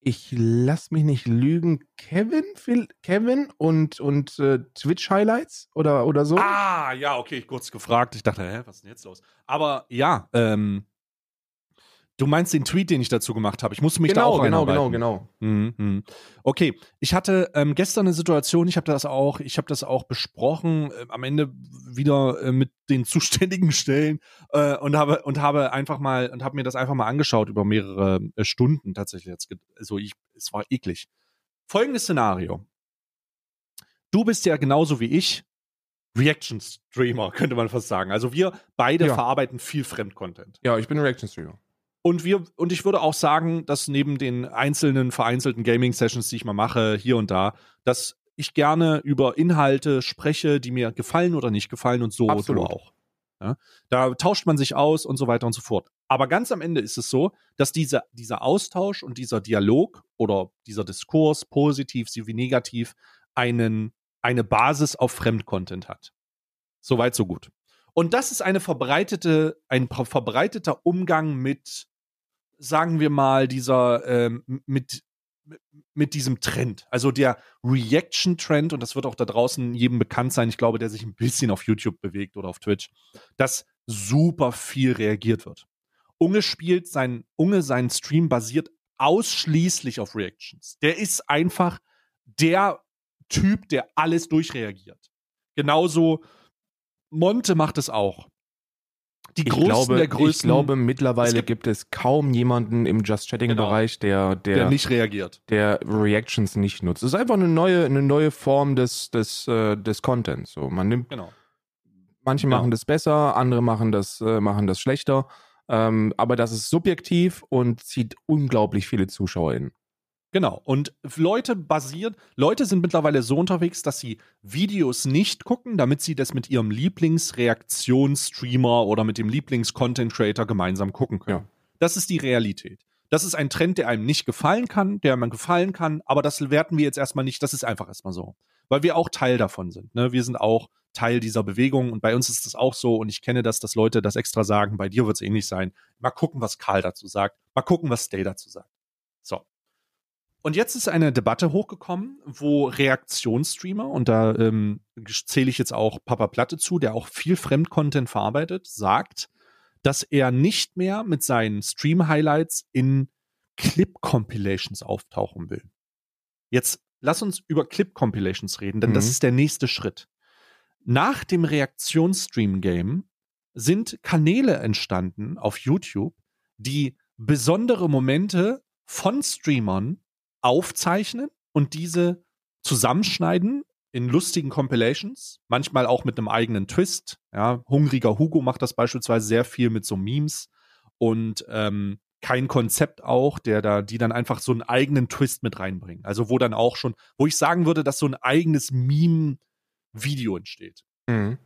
ich lass mich nicht lügen, Kevin, Phil, Kevin und, und äh, Twitch-Highlights oder, oder so. Ah, ja, okay, kurz gefragt. Ich dachte, hä, was ist denn jetzt los? Aber ja, ähm, du meinst den Tweet, den ich dazu gemacht habe. Ich musste mich da genau, auch genau, genau, einarbeiten. genau. Mhm. Okay, ich hatte ähm, gestern eine Situation, ich habe das auch, ich habe das auch besprochen, äh, am Ende wieder äh, mit den zuständigen Stellen äh, und habe und habe einfach mal und habe mir das einfach mal angeschaut über mehrere äh, Stunden tatsächlich. Jetzt, also ich, es war eklig. Folgendes Szenario: Du bist ja genauso wie ich Reaction-Streamer, könnte man fast sagen. Also wir beide Ja. verarbeiten viel Fremdcontent. Ja, ich bin ein Reaction-Streamer. Und wir, und ich würde auch sagen, dass neben den einzelnen vereinzelten Gaming-Sessions, die ich mal mache, hier und da, dass ich gerne über Inhalte spreche, die mir gefallen oder nicht gefallen und so, so Absolut. auch. Ja? Da tauscht man sich aus und so weiter und so fort. Aber ganz am Ende ist es so, dass dieser, dieser Austausch und dieser Dialog oder dieser Diskurs, positiv sowie negativ, einen, eine Basis auf Fremdcontent hat. Soweit, so gut. Und das ist eine verbreitete, ein ver- verbreiteter Umgang mit, sagen wir mal, dieser, ähm, mit, mit diesem Trend. Also der Reaction-Trend, und das wird auch da draußen jedem bekannt sein, ich glaube, der sich ein bisschen auf YouTube bewegt oder auf Twitch, dass super viel reagiert wird. Unge spielt sein, Unge, sein Stream basiert ausschließlich auf Reactions. Der ist einfach der Typ, der alles durchreagiert. Genauso Monte macht es auch. Die Ich größten glaube, der größten, ich glaube, mittlerweile gibt- gibt, es kaum jemanden im Just Chatting-Bereich, der, der, der nicht reagiert. der Reactions nicht nutzt. Es ist einfach eine neue, eine neue Form des, des, äh, des Contents. So, man nimmt, Genau. manche Genau. machen das besser, andere machen das, äh, machen das schlechter. Ähm, aber das ist subjektiv und zieht unglaublich viele Zuschauer in. Genau. Und Leute basiert, Leute sind mittlerweile so unterwegs, dass sie Videos nicht gucken, damit sie das mit ihrem Lieblingsreaktionsstreamer oder mit dem Lieblings-Content-Creator gemeinsam gucken können. Ja. Das ist die Realität. Das ist ein Trend, der einem nicht gefallen kann, der man gefallen kann, aber das werten wir jetzt erstmal nicht, das ist einfach erstmal so. Weil wir auch Teil davon sind. Ne? Wir sind auch Teil dieser Bewegung und bei uns ist das auch so und ich kenne das, dass Leute das extra sagen, bei dir wird es ähnlich sein. Mal gucken, was Karl dazu sagt, mal gucken, was Stay dazu sagt. Und jetzt ist eine Debatte hochgekommen, wo Reaktionsstreamer, und da ähm, zähle ich jetzt auch Papa Platte zu, der auch viel Fremdcontent verarbeitet, sagt, dass er nicht mehr mit seinen Stream-Highlights in Clip-Compilations auftauchen will. Jetzt lass uns über Clip-Compilations reden, denn mhm. das ist der nächste Schritt. Nach dem Reaktionsstream-Game sind Kanäle entstanden auf YouTube, die besondere Momente von Streamern aufzeichnen und diese zusammenschneiden in lustigen Compilations, manchmal auch mit einem eigenen Twist. Ja, Hungriger Hugo macht das beispielsweise sehr viel mit so Memes und ähm, kein Konzept auch, der da, die dann einfach so einen eigenen Twist mit reinbringen. Also wo dann auch schon, wo ich sagen würde, dass so ein eigenes Meme Video entsteht. Mhm.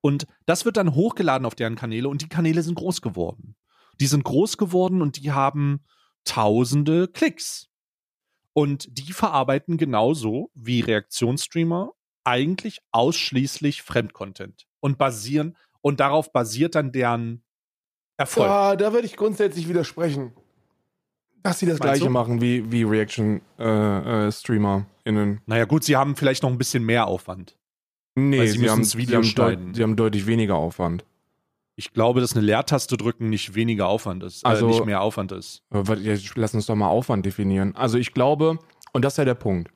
Und das wird dann hochgeladen auf deren Kanäle und die Kanäle sind groß geworden. Die sind groß geworden und die haben tausende Klicks. Und die verarbeiten genauso wie Reaktionsstreamer eigentlich ausschließlich Fremdcontent und basieren und darauf basiert dann deren Erfolg. Ja, da würde ich grundsätzlich widersprechen. Dass sie das Meinst gleiche du? machen wie, wie Reaction-StreamerInnen. Äh, äh, naja, gut, sie haben vielleicht noch ein bisschen mehr Aufwand. Nee, sie, sie, haben, sie, haben sie haben deutlich weniger Aufwand. Ich glaube, dass eine Leertaste drücken nicht weniger Aufwand ist, äh, also, äh, nicht mehr Aufwand ist. Lass uns doch mal Aufwand definieren. Also ich glaube, und das ist ja der Punkt.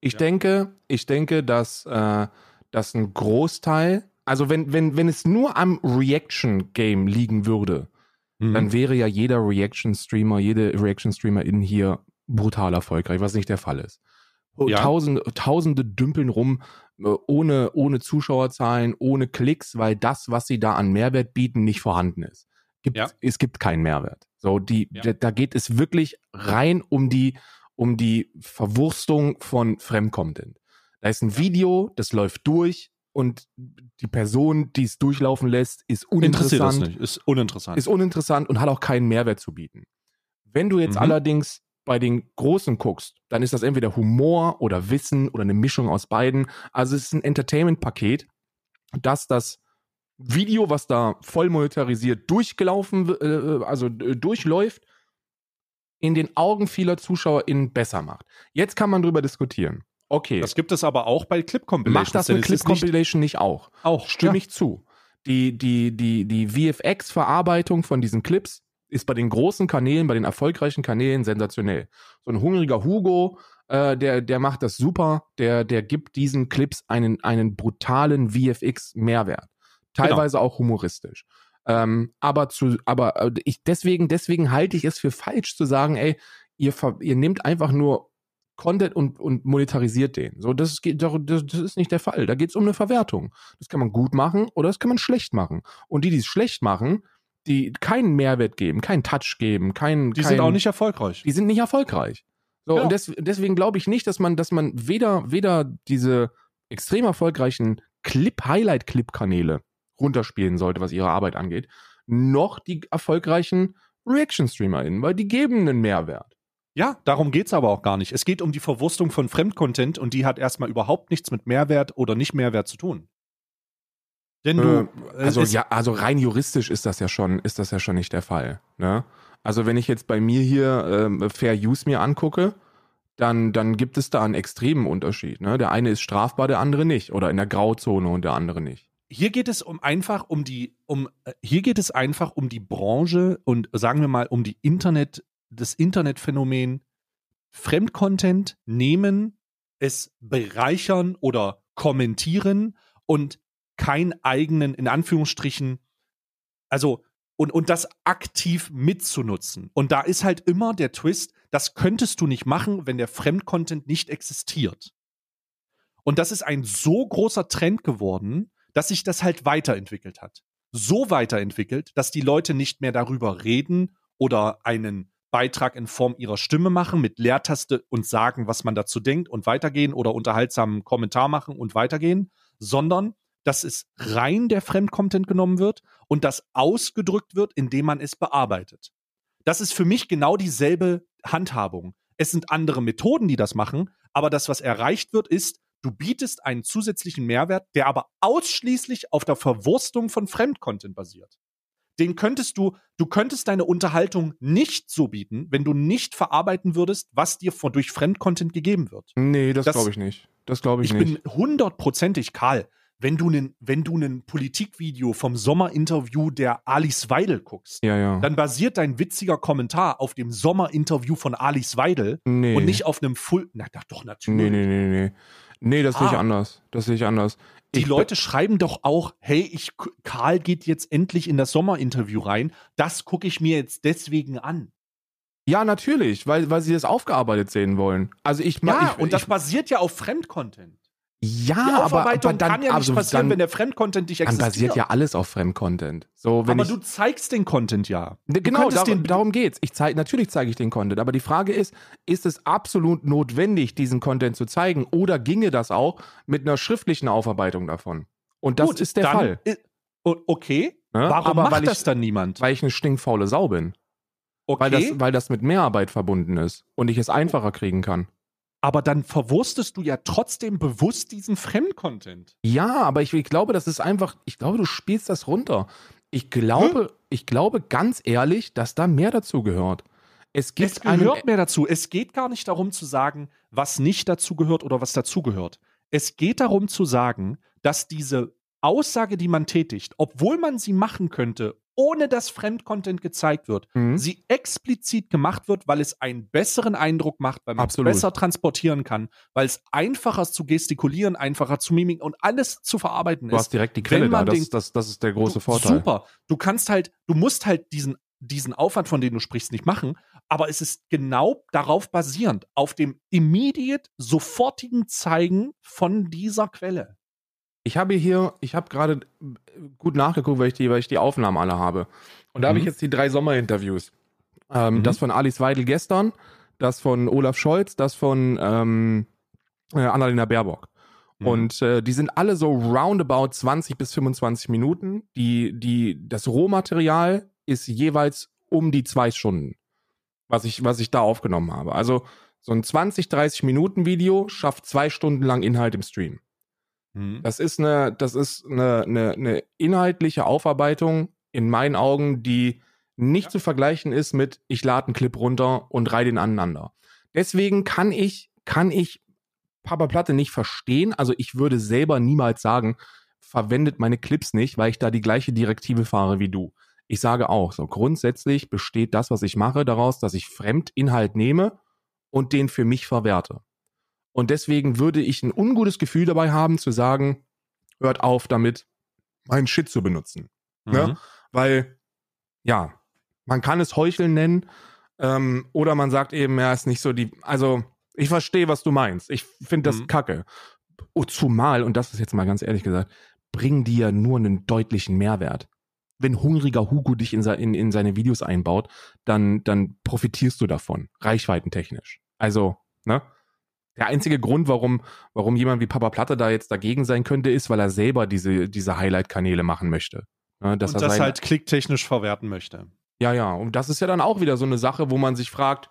Ich ja. denke, ich denke, dass, äh, dass ein Großteil, also wenn, wenn, wenn es nur am Reaction-Game liegen würde, mhm. dann wäre ja jeder Reaction-Streamer, jede Reaction-Streamerin hier brutal erfolgreich, was nicht der Fall ist. Ja. Tausende, Tausende dümpeln rum, äh, ohne, ohne Zuschauerzahlen, ohne Klicks, weil das, was sie da an Mehrwert bieten, nicht vorhanden ist. Gibt, ja. Es gibt keinen Mehrwert. So, die, ja. da geht es wirklich rein um die, um die Verwurstung von Fremdcontent. Da ist ein Video, das läuft durch und die Person, die es durchlaufen lässt, ist uninteressant. Interessiert das nicht, ist uninteressant. Ist uninteressant und hat auch keinen Mehrwert zu bieten. Wenn du jetzt mhm. allerdings bei den Großen guckst, dann ist das entweder Humor oder Wissen oder eine Mischung aus beiden. Also es ist ein Entertainment-Paket, dass das Video, was da voll monetarisiert durchgelaufen, äh, also äh, durchläuft, in den Augen vieler ZuschauerInnen besser macht. Jetzt kann man drüber diskutieren. Okay. Das gibt es aber auch bei Clip Compilations. Macht das eine Clip Compilation nicht, nicht, auch? Auch. Stimme ja. ich zu. Die, die, die, die VFX-Verarbeitung von diesen Clips ist bei den großen Kanälen, bei den erfolgreichen Kanälen sensationell. So ein hungriger Hugo, äh, der, der macht das super, der, der gibt diesen Clips einen, einen brutalen VFX-Mehrwert. Teilweise genau. auch humoristisch. Ähm, aber zu, aber äh, ich deswegen, deswegen halte ich es für falsch zu sagen, ey, ihr, ihr nehmt einfach nur Content und, und monetarisiert den. So, das, geht, das, das ist nicht der Fall. Da geht es um eine Verwertung. Das kann man gut machen oder das kann man schlecht machen. Und die, die es schlecht machen, die keinen Mehrwert geben, keinen Touch geben, keinen. Die kein, sind auch nicht erfolgreich. Die sind nicht erfolgreich. So, ja. und des, deswegen glaube ich nicht, dass man, dass man weder, weder diese extrem erfolgreichen Clip-Highlight-Clip-Kanäle runterspielen sollte, was ihre Arbeit angeht, noch die erfolgreichen Reaction-StreamerInnen, weil die geben einen Mehrwert. Ja, darum geht es aber auch gar nicht. Es geht um die Verwurstung von Fremdcontent und die hat erstmal überhaupt nichts mit Mehrwert oder nicht Mehrwert zu tun. Denn du. Äh, also ja, also rein juristisch ist das ja schon, ist das ja schon nicht der Fall. Ne? Also wenn ich jetzt bei mir hier ähm, Fair Use mir angucke, dann, dann gibt es da einen extremen Unterschied. Ne? Der eine ist strafbar, der andere nicht. Oder in der Grauzone und der andere nicht. Hier geht es um einfach um die, um, äh, hier geht es einfach um die Branche und sagen wir mal um die Internet, das Internetphänomen Fremdcontent nehmen, es bereichern oder kommentieren und keinen eigenen, in Anführungsstrichen, also und, und das aktiv mitzunutzen. Und da ist halt immer der Twist, das könntest du nicht machen, wenn der Fremdcontent nicht existiert. Und das ist ein so großer Trend geworden, dass sich das halt weiterentwickelt hat. So weiterentwickelt, dass die Leute nicht mehr darüber reden oder einen Beitrag in Form ihrer Stimme machen mit Leertaste und sagen, was man dazu denkt und weitergehen oder unterhaltsamen Kommentar machen und weitergehen, sondern dass es rein der Fremdcontent genommen wird und das ausgedrückt wird, indem man es bearbeitet. Das ist für mich genau dieselbe Handhabung. Es sind andere Methoden, die das machen, aber das, was erreicht wird, ist, du bietest einen zusätzlichen Mehrwert, der aber ausschließlich auf der Verwurstung von Fremdcontent basiert. Den könntest du, du könntest deine Unterhaltung nicht so bieten, wenn du nicht verarbeiten würdest, was dir von, durch Fremdcontent gegeben wird. Nee, das, das glaube ich nicht. Das glaube ich, ich nicht. Ich bin hundertprozentig, Karl, wenn du einen, wenn du ein Politikvideo vom Sommerinterview der Alice Weidel guckst, ja, ja. dann basiert dein witziger Kommentar auf dem Sommerinterview von Alice Weidel nee. und nicht auf einem Full. Na doch, natürlich. Nee, nee, nee, nee. Nee, das ah. sehe ich anders. Das sehe ich anders. Die ich Leute schreiben doch auch, hey, ich, Karl geht jetzt endlich in das Sommerinterview rein. Das gucke ich mir jetzt deswegen an. Ja, natürlich, weil, weil sie das aufgearbeitet sehen wollen. Also ich Ja, ich, und das ich, basiert ja auf Fremdcontent. Ja, aber, aber dann, kann ja nicht also passieren, dann, wenn der Fremdcontent nicht existiert. Dann basiert ja alles auf Fremdcontent. So, wenn aber ich, du zeigst den Content ja. Du genau, dar den, darum geht's. Ich zeig, natürlich zeige ich den Content, aber die Frage ist, ist es absolut notwendig, diesen Content zu zeigen, oder ginge das auch mit einer schriftlichen Aufarbeitung davon? Und das Gut, ist der Fall. okay. Ne? Warum aber macht das ich, dann niemand? Weil ich eine stinkfaule Sau bin. Okay. Weil das, weil das mit Mehrarbeit verbunden ist und ich es einfacher kriegen kann aber dann verwurstest du ja trotzdem bewusst diesen Fremdcontent. Ja, aber ich, ich, glaube, das ist einfach, ich glaube, du spielst das runter. Ich glaube, hm? ich glaube ganz ehrlich, dass da mehr dazu gehört. Es, es gehört mehr dazu. Es geht gar nicht darum zu sagen, was nicht dazu gehört oder was dazu gehört. Es geht darum zu sagen, dass diese Aussage, die man tätigt, obwohl man sie machen könnte, ohne dass Fremdcontent gezeigt wird, mhm. sie explizit gemacht wird, weil es einen besseren Eindruck macht, weil man es besser transportieren kann, weil es einfacher ist zu gestikulieren, einfacher zu mimiken und alles zu verarbeiten ist. Du hast direkt die Quelle da, das, das, das ist der große du, Vorteil. Super. Du kannst halt, du musst halt diesen, diesen Aufwand, von dem du sprichst, nicht machen, aber es ist genau darauf basierend, auf dem immediate, sofortigen Zeigen von dieser Quelle. Ich habe hier, ich habe gerade gut nachgeguckt, weil ich die, weil ich die Aufnahmen alle habe. Und da mhm. habe ich jetzt die drei Sommerinterviews. Ähm, mhm. Das von Alice Weidel gestern, das von Olaf Scholz, das von ähm, äh, Annalena Baerbock. Mhm. Und äh, die sind alle so roundabout 20 bis 25 Minuten. Die, die, das Rohmaterial ist jeweils um die zwei Stunden, was ich, was ich da aufgenommen habe. Also so ein 20, 30 Minuten Video schafft zwei Stunden lang Inhalt im Stream. Mhm. Das ist eine, das ist eine, eine, eine inhaltliche Aufarbeitung in meinen Augen, die nicht ja. zu vergleichen ist mit ich lade einen Clip runter und reihe den aneinander. Deswegen kann ich, kann ich Papa Platte nicht verstehen. Also ich würde selber niemals sagen, verwendet meine Clips nicht, weil ich da die gleiche Direktive fahre wie du. Ich sage auch, so grundsätzlich besteht das, was ich mache, daraus, dass ich Fremdinhalt nehme und den für mich verwerte. Und deswegen würde ich ein ungutes Gefühl dabei haben, zu sagen, hört auf damit, meinen Shit zu benutzen. Ne? Mhm. Ne? Weil, ja, man kann es Heucheln nennen, ähm, oder man sagt eben, ja, ist nicht so die, also ich verstehe, was du meinst. Ich finde das mhm. kacke. Oh, zumal, und das ist jetzt mal ganz ehrlich gesagt, bringen die ja nur einen deutlichen Mehrwert. Wenn hungriger Hugo dich in, in, in seine Videos einbaut, dann, dann profitierst du davon, reichweitentechnisch. Also, ne? Der einzige Grund, warum, warum jemand wie Papa Platte da jetzt dagegen sein könnte, ist, weil er selber diese, diese Highlight-Kanäle machen möchte. Ne, dass und er das halt klicktechnisch verwerten möchte. Ja, ja. Und das ist ja dann auch wieder so eine Sache, wo man sich fragt,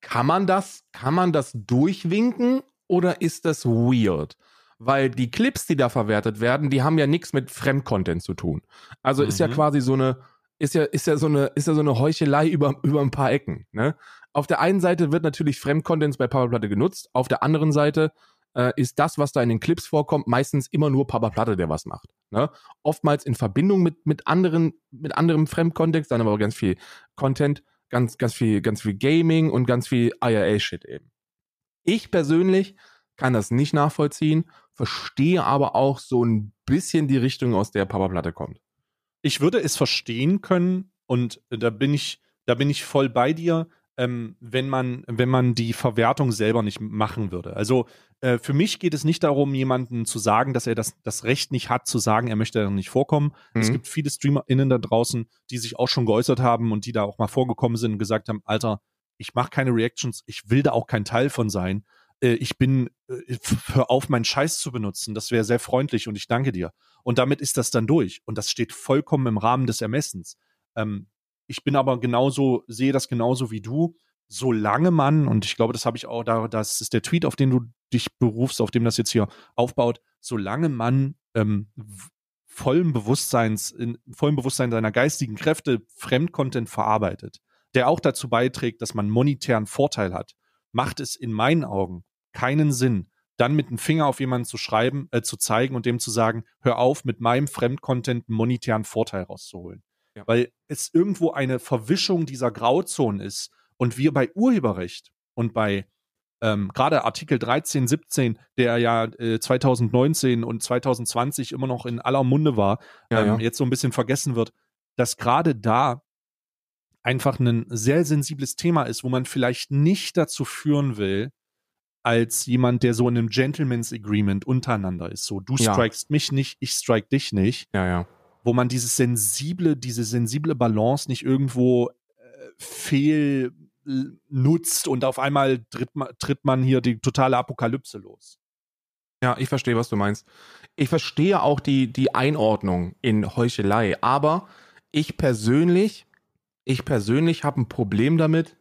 kann man das, kann man das durchwinken oder ist das weird? Weil die Clips, die da verwertet werden, die haben ja nichts mit Fremdcontent zu tun. Also mhm. ist ja mhm. quasi so eine, ist ja, ist ja so eine, ist ja so eine Heuchelei über, über ein paar Ecken. Ne? Auf der einen Seite wird natürlich Fremdcontent bei Powerplatte genutzt, auf der anderen Seite äh, ist das, was da in den Clips vorkommt, meistens immer nur Papa Platte, der was macht. Ne? Oftmals in Verbindung mit, mit anderen, mit anderem Fremdkontext, dann aber ganz viel Content, ganz, ganz viel, ganz viel Gaming und ganz viel IRA-Shit eben. Ich persönlich kann das nicht nachvollziehen, verstehe aber auch so ein bisschen die Richtung, aus der Papa Platte kommt. Ich würde es verstehen können und da bin ich, da bin ich voll bei dir, ähm, wenn, man, wenn man die Verwertung selber nicht machen würde. Also äh, für mich geht es nicht darum, jemanden zu sagen, dass er das, das Recht nicht hat, zu sagen, er möchte da nicht vorkommen. Mhm. Es gibt viele StreamerInnen da draußen, die sich auch schon geäußert haben und die da auch mal vorgekommen sind und gesagt haben, Alter, ich mache keine Reactions, ich will da auch kein Teil von sein. Äh, ich bin, äh, hör auf, meinen Scheiß zu benutzen. Das wäre sehr freundlich und ich danke dir. Und damit ist das dann durch. Und das steht vollkommen im Rahmen des Ermessens. Ähm, ich bin aber genauso, sehe das genauso wie du. Solange man, und ich glaube, das habe ich auch da, das ist der Tweet, auf den du dich berufst, auf dem das jetzt hier aufbaut, solange man ähm, vollen Bewusstseins, in vollem Bewusstsein seiner geistigen Kräfte Fremdcontent verarbeitet, der auch dazu beiträgt, dass man monetären Vorteil hat, macht es in meinen Augen keinen Sinn, dann mit dem Finger auf jemanden zu schreiben, äh, zu zeigen und dem zu sagen, hör auf, mit meinem Fremdcontent monetären Vorteil rauszuholen. Ja. Weil es irgendwo eine Verwischung dieser Grauzonen ist und wir bei Urheberrecht und bei ähm, gerade Artikel 13, 17, der ja äh, 2019 und 2020 immer noch in aller Munde war, ja, ähm, ja. jetzt so ein bisschen vergessen wird, dass gerade da einfach ein sehr sensibles Thema ist, wo man vielleicht nicht dazu führen will, als jemand, der so in einem Gentleman's Agreement untereinander ist. So, du strikest mich nicht, ich strike dich nicht. Ja, ja. Wo man dieses sensible, diese sensible Balance nicht irgendwo äh, fehl nutzt und auf einmal tritt, tritt man hier die totale Apokalypse los. Ja, ich verstehe, was du meinst. Ich verstehe auch die, die Einordnung in Heuchelei, aber ich persönlich, ich persönlich habe ein Problem damit,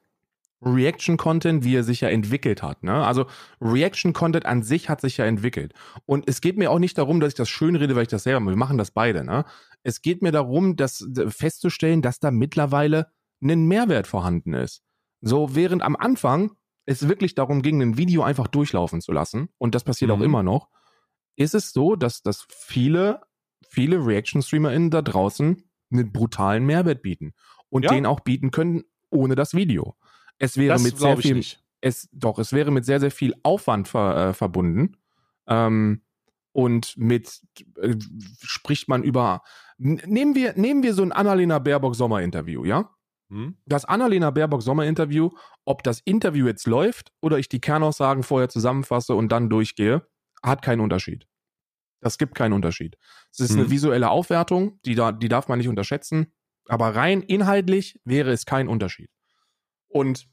Reaction-Content, wie er sich ja entwickelt hat. Ne? Also Reaction-Content an sich hat sich ja entwickelt. Und es geht mir auch nicht darum, dass ich das schön rede, weil ich das selber mache. Wir machen das beide. Ne? Es geht mir darum, das festzustellen, dass da mittlerweile ein Mehrwert vorhanden ist. So, während am Anfang es wirklich darum ging, ein Video einfach durchlaufen zu lassen, und das passiert mhm. auch immer noch, ist es so, dass, dass viele, viele Reaction-StreamerInnen da draußen einen brutalen Mehrwert bieten und ja. den auch bieten können ohne das Video. Es wäre das mit sehr viel, es, doch, es wäre mit sehr, sehr viel Aufwand ver, äh, verbunden. Ähm, und mit äh, spricht man über nehmen wir nehmen wir so ein Annalena Baerbock Sommerinterview, ja? Hm? Das Annalena Baerbock Sommerinterview, ob das Interview jetzt läuft oder ich die Kernaussagen vorher zusammenfasse und dann durchgehe, hat keinen Unterschied. Das gibt keinen Unterschied. Es ist hm. eine visuelle Aufwertung, die, da, die darf man nicht unterschätzen. Aber rein inhaltlich wäre es kein Unterschied. Und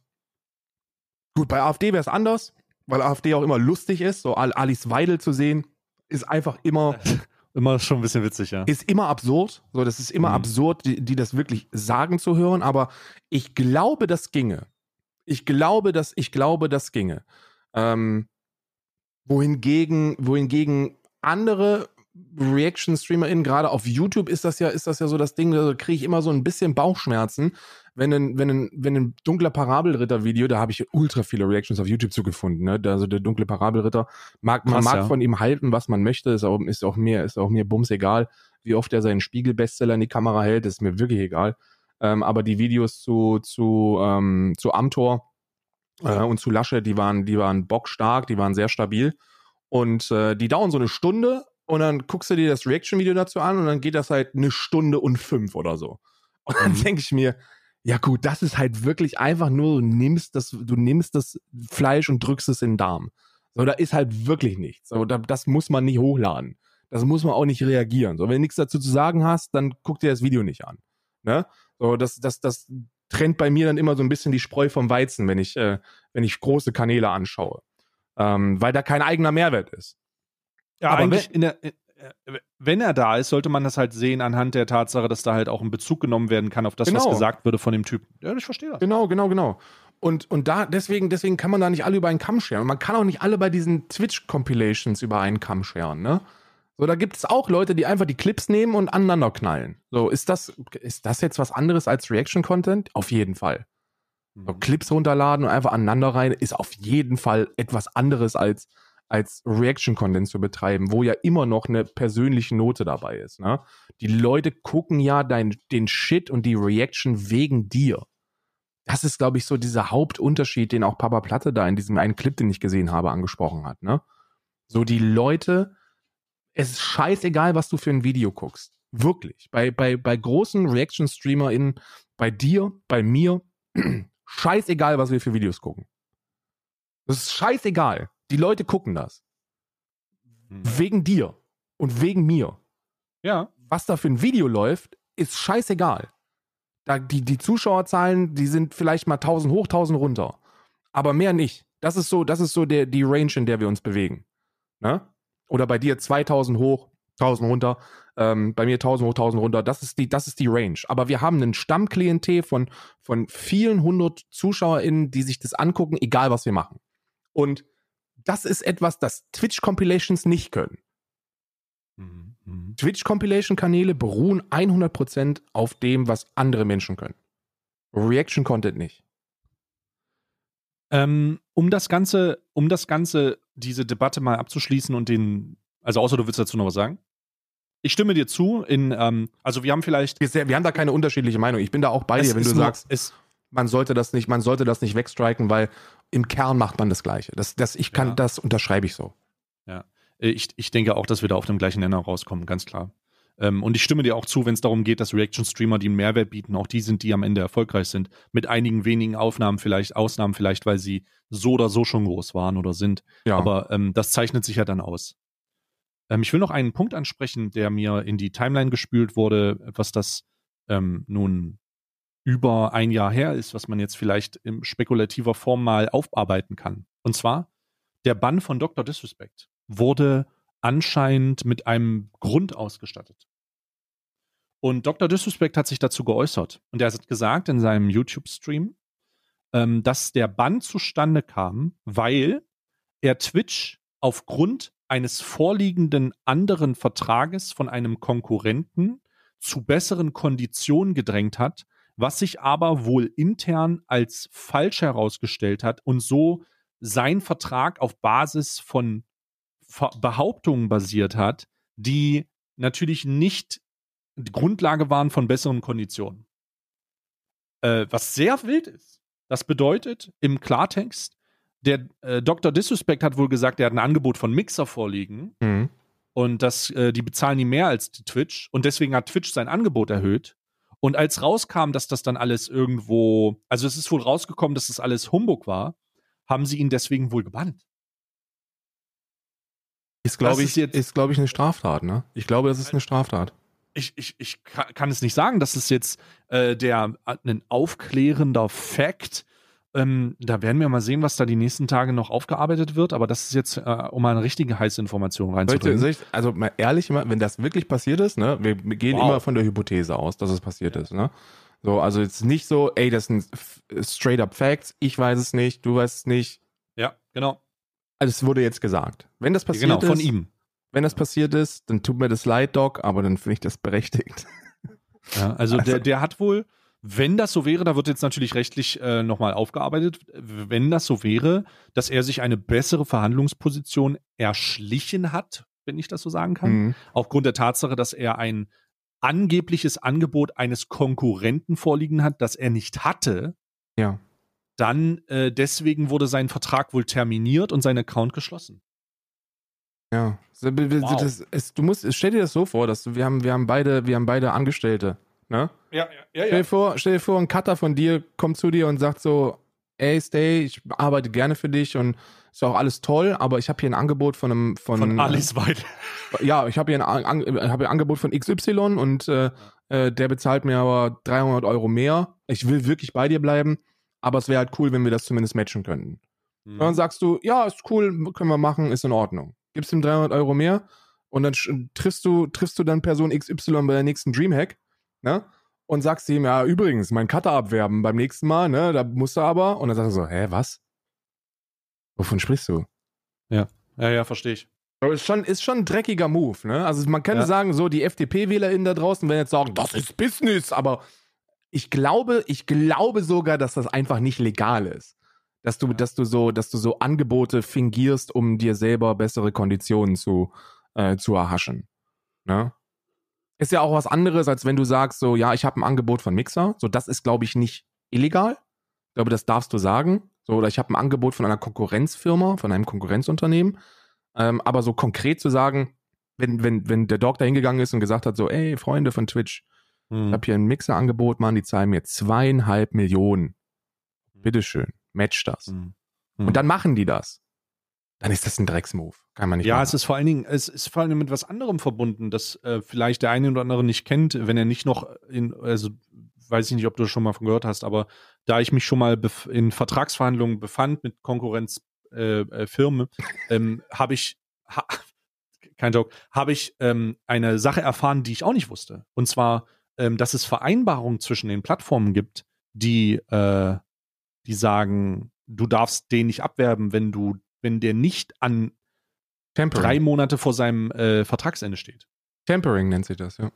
gut, bei AfD wäre es anders, weil AfD auch immer lustig ist. So Alice Weidel zu sehen, ist einfach immer immer schon ein bisschen witzig, ja. Ist immer absurd. So, das ist immer mhm. absurd, die, die das wirklich sagen zu hören, aber ich glaube, das ginge. Ich glaube, dass, ich glaube, das ginge. Ähm, wohingegen, wohingegen andere Reaction-StreamerInnen, gerade auf YouTube ist das ja, ist das ja so das Ding, da kriege ich immer so ein bisschen Bauchschmerzen, wenn ein, wenn ein, wenn ein dunkler Parabelritter-Video, da habe ich ultra viele Reactions auf YouTube zugefunden, ne? Also der dunkle Parabelritter, mag, man Krass, mag ja. von ihm halten, was man möchte, ist auch, ist auch mir, ist auch mir bums egal, wie oft er seinen Spiegel-Bestseller in die Kamera hält, ist mir wirklich egal. Ähm, aber die Videos zu, zu, ähm, zu Amtor äh, und zu Lasche, die waren, die waren bockstark, die waren sehr stabil. Und äh, die dauern so eine Stunde und dann guckst du dir das Reaction-Video dazu an und dann geht das halt eine Stunde und fünf oder so. Und dann mhm. denke ich mir, ja gut, das ist halt wirklich einfach nur, du nimmst das, du nimmst das Fleisch und drückst es in den Darm. So, da ist halt wirklich nichts. So, da, das muss man nicht hochladen. Das muss man auch nicht reagieren. So, wenn du nichts dazu zu sagen hast, dann guck dir das Video nicht an. Ne? So, das, das, das trennt bei mir dann immer so ein bisschen die Spreu vom Weizen, wenn ich, äh, wenn ich große Kanäle anschaue. Ähm, weil da kein eigener Mehrwert ist. Ja, aber eigentlich in der, äh, wenn er da ist, sollte man das halt sehen anhand der Tatsache, dass da halt auch ein Bezug genommen werden kann auf das, genau. was gesagt würde von dem Typen. Ja, ich verstehe das. Genau, genau, genau. Und, und da, deswegen, deswegen kann man da nicht alle über einen Kamm scheren. Und man kann auch nicht alle bei diesen Twitch-Compilations über einen Kamm scheren, ne? So, da gibt es auch Leute, die einfach die Clips nehmen und aneinander knallen. So, ist das, ist das jetzt was anderes als Reaction-Content? Auf jeden Fall. So, mhm. Clips runterladen und einfach aneinander rein ist auf jeden Fall etwas anderes als als Reaction-Content zu betreiben, wo ja immer noch eine persönliche Note dabei ist. Ne? Die Leute gucken ja dein, den Shit und die Reaction wegen dir. Das ist, glaube ich, so dieser Hauptunterschied, den auch Papa Platte da in diesem einen Clip, den ich gesehen habe, angesprochen hat. Ne? So die Leute, es ist scheißegal, was du für ein Video guckst. Wirklich. Bei, bei, bei großen Reaction-StreamerInnen, bei dir, bei mir, scheißegal, was wir für Videos gucken. Das ist scheißegal. Die Leute gucken das. Hm. Wegen dir und wegen mir. Ja. Was da für ein Video läuft, ist scheißegal. Da, die, die Zuschauerzahlen, die sind vielleicht mal 1000 hoch, 1000 runter. Aber mehr nicht. Das ist so, das ist so der, die Range, in der wir uns bewegen. Ne? Oder bei dir 2000 hoch, 1000 runter. Ähm, bei mir 1000 hoch, 1000 runter. Das ist die, das ist die Range. Aber wir haben einen Stammklientel von, von vielen hundert ZuschauerInnen, die sich das angucken, egal was wir machen. Und das ist etwas, das Twitch-Compilations nicht können. Mhm. Mhm. Twitch-Compilation-Kanäle beruhen 100% auf dem, was andere Menschen können. Reaction-Content nicht. Ähm, um das Ganze, um das Ganze, diese Debatte mal abzuschließen und den, also außer du willst dazu noch was sagen? Ich stimme dir zu. In, ähm, also wir haben vielleicht. Wir, wir, haben da keine unterschiedliche Meinung. Ich bin da auch bei dir, wenn du sagst, es, man sollte das nicht, man sollte das nicht wegstriken, weil im Kern macht man das Gleiche. Das, das, ich kann, ja. das unterschreibe ich so. Ja. Ich, ich denke auch, dass wir da auf dem gleichen Nenner rauskommen, ganz klar. Ähm, und ich stimme dir auch zu, wenn es darum geht, dass Reaction-Streamer, die einen Mehrwert bieten, auch die sind, die am Ende erfolgreich sind. Mit einigen wenigen Aufnahmen vielleicht, Ausnahmen vielleicht, weil sie so oder so schon groß waren oder sind. Ja. Aber ähm, das zeichnet sich ja dann aus. Ähm, ich will noch einen Punkt ansprechen, der mir in die Timeline gespült wurde, was das ähm, nun über ein Jahr her ist, was man jetzt vielleicht in spekulativer Form mal aufarbeiten kann. Und zwar, der Bann von Dr. Disrespect wurde anscheinend mit einem Grund ausgestattet. Und Dr. Disrespect hat sich dazu geäußert. Und er hat gesagt in seinem YouTube-Stream, ähm, dass der Bann zustande kam, weil er Twitch aufgrund eines vorliegenden anderen Vertrages von einem Konkurrenten zu besseren Konditionen gedrängt hat, was sich aber wohl intern als falsch herausgestellt hat und so sein Vertrag auf Basis von Behauptungen basiert hat, die natürlich nicht die Grundlage waren von besseren Konditionen. Äh, was sehr wild ist. Das bedeutet im Klartext, der äh, Dr. Disrespect hat wohl gesagt, er hat ein Angebot von Mixer vorliegen mhm. und dass äh, die bezahlen ihm mehr als die Twitch und deswegen hat Twitch sein Angebot erhöht. Und als rauskam, dass das dann alles irgendwo, also es ist wohl rausgekommen, dass das alles Humbug war, haben sie ihn deswegen wohl gebannt. Ist, glaube ich, ist, ist glaube ich, eine Straftat, ne? Ich glaube, das ist eine Straftat. Ich, ich, ich kann es nicht sagen, das ist jetzt äh, der ein aufklärender Fakt. Ähm, da werden wir mal sehen, was da die nächsten Tage noch aufgearbeitet wird, aber das ist jetzt, äh, um eine richtige heiße Information reinzubringen. also mal ehrlich, wenn das wirklich passiert ist, ne, wir gehen wow. immer von der Hypothese aus, dass es passiert ist, ne? So, also jetzt nicht so, ey, das sind straight up Facts, ich weiß es nicht, du weißt es nicht. Ja, genau. Also es wurde jetzt gesagt. Wenn das passiert genau, ist, von ihm. Wenn das passiert ist, dann tut mir das leid, Doc, aber dann finde ich das berechtigt. Ja, also, also, Der, der hat wohl, wenn das so wäre, da wird jetzt natürlich rechtlich äh, nochmal aufgearbeitet, wenn das so wäre, dass er sich eine bessere Verhandlungsposition erschlichen hat, wenn ich das so sagen kann, mhm. aufgrund der Tatsache, dass er ein angebliches Angebot eines Konkurrenten vorliegen hat, das er nicht hatte. Ja dann äh, deswegen wurde sein Vertrag wohl terminiert und sein Account geschlossen. Ja, wow. das, es, du musst, stell dir das so vor, dass du, wir haben, wir haben beide, wir haben beide Angestellte, ne? Ja, ja, ja. Stell dir vor, stell dir vor, ein Cutter von dir kommt zu dir und sagt so, ey, Stay, ich arbeite gerne für dich und ist auch alles toll, aber ich habe hier ein Angebot von einem von, von Alice White. Ja, ich habe hier, ein, an, hab ein Angebot von XY und äh, äh, der bezahlt mir aber 300 Euro mehr. Ich will wirklich bei dir bleiben aber es wäre halt cool, wenn wir das zumindest matchen könnten. Mhm. Und dann sagst du, ja, ist cool, können wir machen, ist in Ordnung. Gibst ihm 300 Euro mehr und dann triffst du, triffst du dann Person XY bei der nächsten Dreamhack, ne? Und sagst ihm, ja, übrigens, mein Cutter abwerben beim nächsten Mal, ne? Da musst du aber. Und dann sagst du so, hä, was? Wovon sprichst du? Ja, ja, ja, verstehe ich. Aber ist schon, ist schon ein dreckiger Move, ne? Also man könnte ja. sagen, so die FDP-WählerInnen da draußen werden jetzt sagen, das ist Business, aber ich glaube, ich glaube sogar, dass das einfach nicht legal ist. Dass du, ja. dass du so, dass du so Angebote fingierst, um dir selber bessere Konditionen zu, äh, zu erhaschen. Ne? Ist ja auch was anderes, als wenn du sagst, so, ja, ich habe ein Angebot von Mixer. So, das ist, glaube ich, nicht illegal. Ich glaube, das darfst du sagen. So, oder ich habe ein Angebot von einer Konkurrenzfirma, von einem Konkurrenzunternehmen. Ähm, aber so konkret zu sagen, wenn, wenn, wenn der Dog da hingegangen ist und gesagt hat, so, ey, Freunde von Twitch, hm. Ich habe hier ein Mixerangebot, Mann, die zahlen mir zweieinhalb Millionen. Hm. Bitteschön, match das. Hm. Hm. Und dann machen die das. Dann ist das ein Drecksmove. Kann man nicht Ja, machen. es ist vor allen Dingen, es ist vor allen Dingen mit was anderem verbunden, das äh, vielleicht der eine oder andere nicht kennt, wenn er nicht noch in, also weiß ich nicht, ob du das schon mal von gehört hast, aber da ich mich schon mal in Vertragsverhandlungen befand mit Konkurrenzfirmen, äh, äh, ähm, habe ich, ha kein Joke, habe ich ähm, eine Sache erfahren, die ich auch nicht wusste. Und zwar, ähm, dass es Vereinbarungen zwischen den Plattformen gibt, die, äh, die sagen, du darfst den nicht abwerben, wenn du, wenn der nicht an Tempering. drei Monate vor seinem äh, Vertragsende steht. Tempering nennt sich das, ja.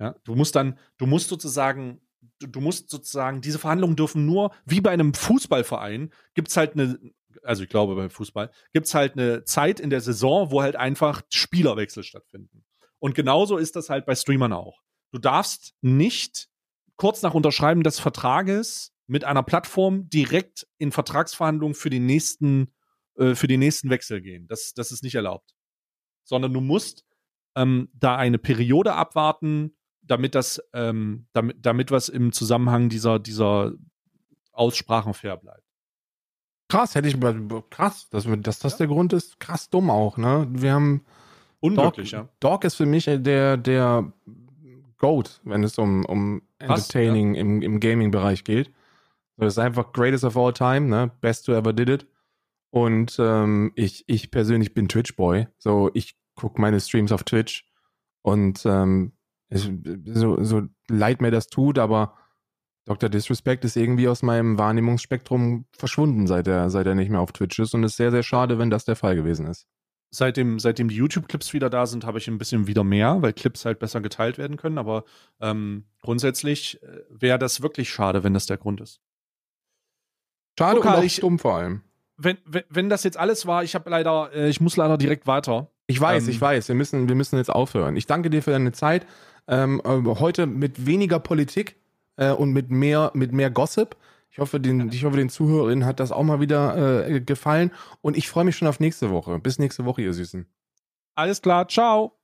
Ja, du musst dann, du musst sozusagen, du, du musst sozusagen, diese Verhandlungen dürfen nur, wie bei einem Fußballverein, gibt es halt eine, also ich glaube bei Fußball, gibt es halt eine Zeit in der Saison, wo halt einfach Spielerwechsel stattfinden. Und genauso ist das halt bei Streamern auch. Du darfst nicht kurz nach Unterschreiben des Vertrages mit einer Plattform direkt in Vertragsverhandlungen für die nächsten, äh, für den nächsten Wechsel gehen. Das, das ist nicht erlaubt. Sondern du musst ähm, da eine Periode abwarten, damit das, ähm, damit, damit was im Zusammenhang dieser, dieser Aussprachen fair bleibt. Krass, hätte ich krass, dass, dass das ja. der Grund ist. Krass dumm auch, ne? Wir haben Unwirklich, Dog, ja. Dog ist für mich der, der Goat, wenn es um, um Entertaining ja. im, im Gaming-Bereich geht. Das ist einfach greatest of all time, ne? Best to ever did it. Und ähm, ich, ich persönlich bin Twitch-Boy. So, ich gucke meine Streams auf Twitch und ähm, so, so leid mir das tut, aber Dr. Disrespect ist irgendwie aus meinem Wahrnehmungsspektrum verschwunden, seit er, seit er nicht mehr auf Twitch ist und es ist sehr, sehr schade, wenn das der Fall gewesen ist. Seitdem, seitdem die YouTube-Clips wieder da sind, habe ich ein bisschen wieder mehr, weil Clips halt besser geteilt werden können. Aber ähm, grundsätzlich äh, wäre das wirklich schade, wenn das der Grund ist. Schade okay, und auch ich, dumm vor allem. Wenn, wenn, wenn das jetzt alles war, ich habe leider, äh, ich muss leider direkt weiter. Ich weiß, ähm, ich weiß. Wir müssen, wir müssen jetzt aufhören. Ich danke dir für deine Zeit. Ähm, äh, heute mit weniger Politik äh, und mit mehr, mit mehr Gossip. Ich hoffe, den, ich hoffe, den Zuhörerinnen hat das auch mal wieder äh, gefallen. Und ich freue mich schon auf nächste Woche. Bis nächste Woche, ihr Süßen. Alles klar, ciao.